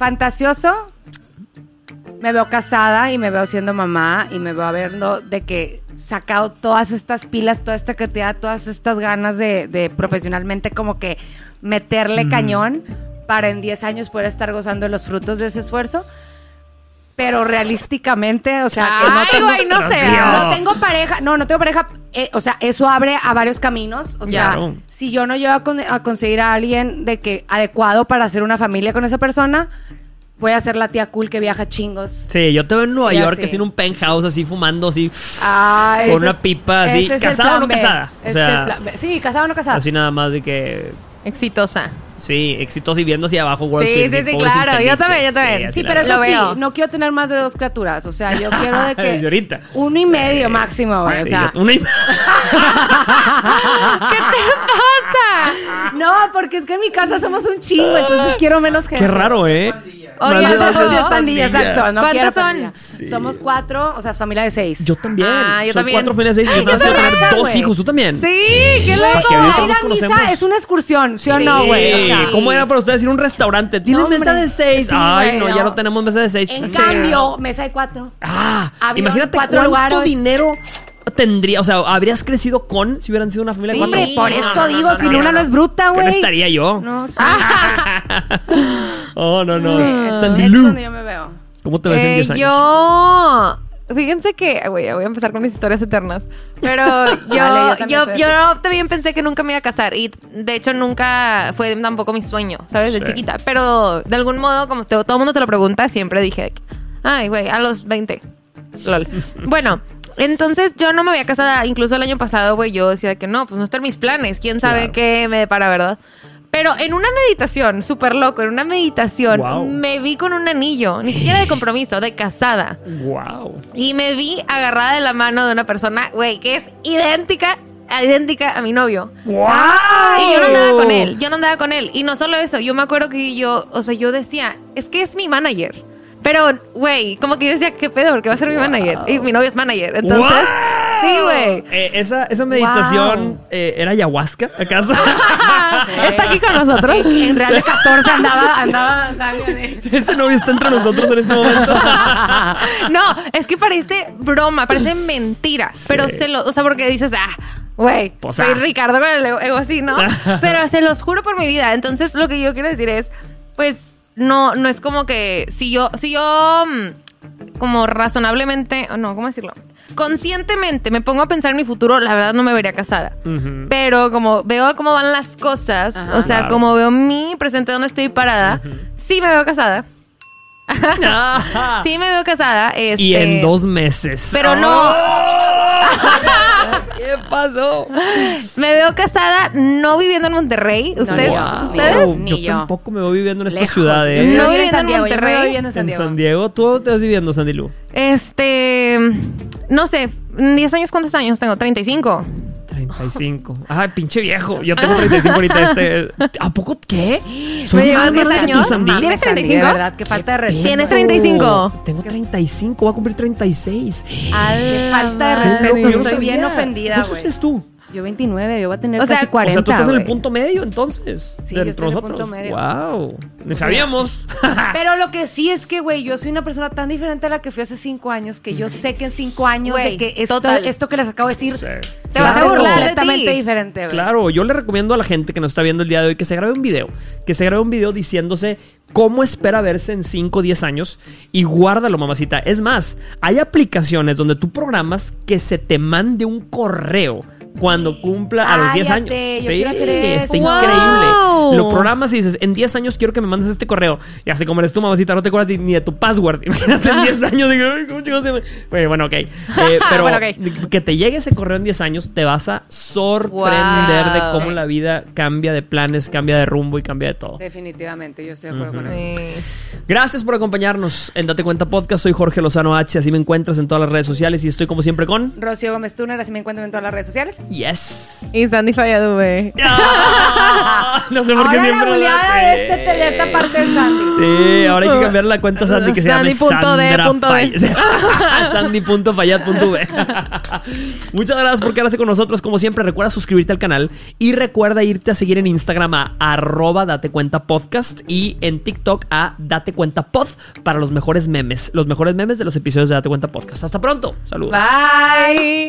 fantasioso. Me veo casada y me veo siendo mamá y me veo habiendo de que sacado todas estas pilas, toda esta creatividad, todas estas ganas de, de profesionalmente como que meterle cañón para en 10 años poder estar gozando de los frutos de ese esfuerzo. Pero realísticamente, o sea, que no Ay, tengo, güey, no sé. no tengo pareja, no, no tengo pareja, eh, o sea, eso abre a varios caminos, o sea, Claro. si yo no llego a, con- a conseguir a alguien de que adecuado para hacer una familia con esa persona, voy a ser la tía cool que viaja chingos. Sí, yo te veo en Nueva Ya York, sé. así en un penthouse, así fumando, así. Ah, Con ese una es- pipa así, ese es el ¿casada o plan no B. casada? O Ese es sea, el plan B. Sí, casada o no casada. Así nada más de que. Exitosa. Sí, exitoso y viendo hacia abajo Wall Sí, sí, sí, claro, yo también, yo también. Sí, pero eso veo. sí, no quiero tener más de dos criaturas. O sea, yo quiero de que. Desde ahorita. Uno y medio máximo, güey. O sea. una y- ¿Qué te pasa? No, porque es que en mi casa somos un chingo, entonces quiero menos gente. Qué raro, ¿eh? Oye, Más de ¿a dos poco? Sí, es veces pandilla, exacto. No ¿Cuántos son? pandilla. Sí. Somos cuatro, o sea, familia de seis. Yo también. Ah, yo Soy también. cuatro fines de seis y yo también yo quiero tener también, dos hijos. ¿Tú también? Sí, qué loco. que nos la misa es una excursión, ¿sí o no, güey? O sea, ¿Cómo era para ustedes ir a un restaurante? ¿Tienes No, mesa de seis? Sí, Ay, no, no. ya no tenemos mesa de seis. En cambio, mesa de cuatro. Ah, imagínate cuatro cuánto lugares. dinero tendría. O sea, habrías crecido con si hubieran sido una familia Sí, de cuatro. Hombre, por eso no, digo, no, si Luna no, es bruta, ¿Qué güey. no estaría yo? No, sí. oh, no, no. Sí, Sandy es donde yo me veo. ¿Cómo te ves en Eh, 10 años? yo. Fíjense que. Güey, voy a empezar con mis historias eternas. Pero yo, Dale, yo yo, también yo, así. también pensé que nunca me iba a casar. Y de hecho, nunca fue tampoco mi sueño, ¿sabes? De Sí. chiquita. Pero de algún modo, como te- todo el mundo te lo pregunta, siempre dije. Ay, güey, a los 20. Lol. bueno. Entonces yo no me había casado, incluso el año pasado, güey, yo decía que no, pues no están mis planes, quién sabe Claro. qué me depara, ¿verdad? Pero en una meditación, súper loco, en una meditación, Wow. me vi con un anillo, ni siquiera de compromiso, de casada. Wow. Y me vi agarrada de la mano de una persona, güey, que es idéntica, idéntica a mi novio. ¡Wow! Y yo no andaba con él, yo no andaba con él. Y no solo eso, yo me acuerdo que yo, o sea, yo decía, es que es mi manager. Pero, güey, como que yo decía, ¿qué pedo? Porque va a ser mi manager. Y mi novio es manager. Entonces, ¡Wow! sí, güey. Eh, esa, esa meditación eh, era ayahuasca, ¿acaso? Está aquí con nosotros. En Real de 14 andaba, andaba sangre. Ese novio está entre nosotros en este momento. No, es que parece broma, parece mentira. Pero se lo, o sea, porque dices, ah, güey, Pues, soy ah. Ricardo con el ego, ego así, ¿no? Pero se los juro por mi vida. Entonces, lo que yo quiero decir es, pues, no, no es como que si yo, si yo, mm, como razonablemente, o no, ¿cómo decirlo? Conscientemente me pongo a pensar en mi futuro, la verdad no me vería casada. Pero como veo cómo van las cosas, Ajá. o sea, Claro. como veo mi presente donde estoy parada, sí me veo casada. Sí me veo casada. Este, Y en dos meses. Pero no. ¿Qué pasó? Me veo casada no viviendo en Monterrey. ¿Ustedes? Wow. ¿Ustedes? Wow, Ni yo, yo. tampoco me voy viviendo en esta Lejos. ciudad, ¿eh? No viviendo en San Diego, yo me Monterrey. voy viviendo en San en Diego. San Diego. ¿Tú dónde te vas viviendo, Sandy Lu? Este. No sé. ¿10 años cuántos años tengo? 35. 35. Ay, pinche viejo. Yo tengo 35 ahorita. Este. ¿A poco qué? ¿Me llevas más 10 grande que años? Sandy. ¿Tienes Mames, Sandy, 35? De verdad, qué falta de respeto. ¿Tienes Pedo. 35? Tengo 35. Voy a cumplir 36. Qué falta de respeto. Estoy bien ofendida, ¿Cuántos güey. tienes tú? Yo 29, yo voy a tener O sea, casi o sea, 40. o sea, tú estás en el punto medio, entonces. Sí, yo estoy en el nosotros. punto medio. Wow. Ni sabíamos. Pero lo que sí es que, güey, yo soy una persona tan diferente a la que fui hace cinco años que yo sé que en cinco años Güey, de que esto, esto que les acabo de decir Sí. Te vas a burlar de completamente ti. diferente, güey. Claro, yo le recomiendo a la gente que nos está viendo el día de hoy que se grabe un video. Que se grabe un video diciéndose cómo espera verse en 5 o 10 años y guárdalo, mamacita. Es más, hay aplicaciones donde tú programas que se te mande un correo cuando cumpla a los 10 años. Yo quiero hacer está increíble. Lo programas y dices, en 10 años quiero que me mandes este correo. Y así como eres tú, mamacita, no te acuerdas ni- de tu password. Imagínate en 10 años, digo, ¿cómo chicos se me...? Bueno, ok. Eh, pero Bueno, que te llegue ese correo en 10 años, te vas a sorprender Wow. de cómo Sí. la vida cambia de planes, cambia de rumbo y cambia de todo. Definitivamente, yo estoy de acuerdo con eso. Sí. Gracias por acompañarnos en Date Cuenta Podcast. Soy Jorge Lozano H. Así me encuentras en todas las redes sociales y estoy como siempre con. Rocío Gómez Tuner, así me encuentran en todas las redes sociales. Yes. Y Sandy güey. Ah, no sé por qué Ahora la siempre. buleada hace. de, este, de esta parte del Sandy. Sí, ahora hay que cambiar la cuenta Sandy que se Fay- Sandy.fayad.v Muchas gracias por quedarse con nosotros. Como siempre, recuerda suscribirte al canal y recuerda irte a seguir en Instagram a arroba date cuenta podcast y en TikTok a date cuenta pod para los mejores memes, los mejores memes de los episodios de Date Cuenta Podcast. Hasta pronto. Saludos. Bye.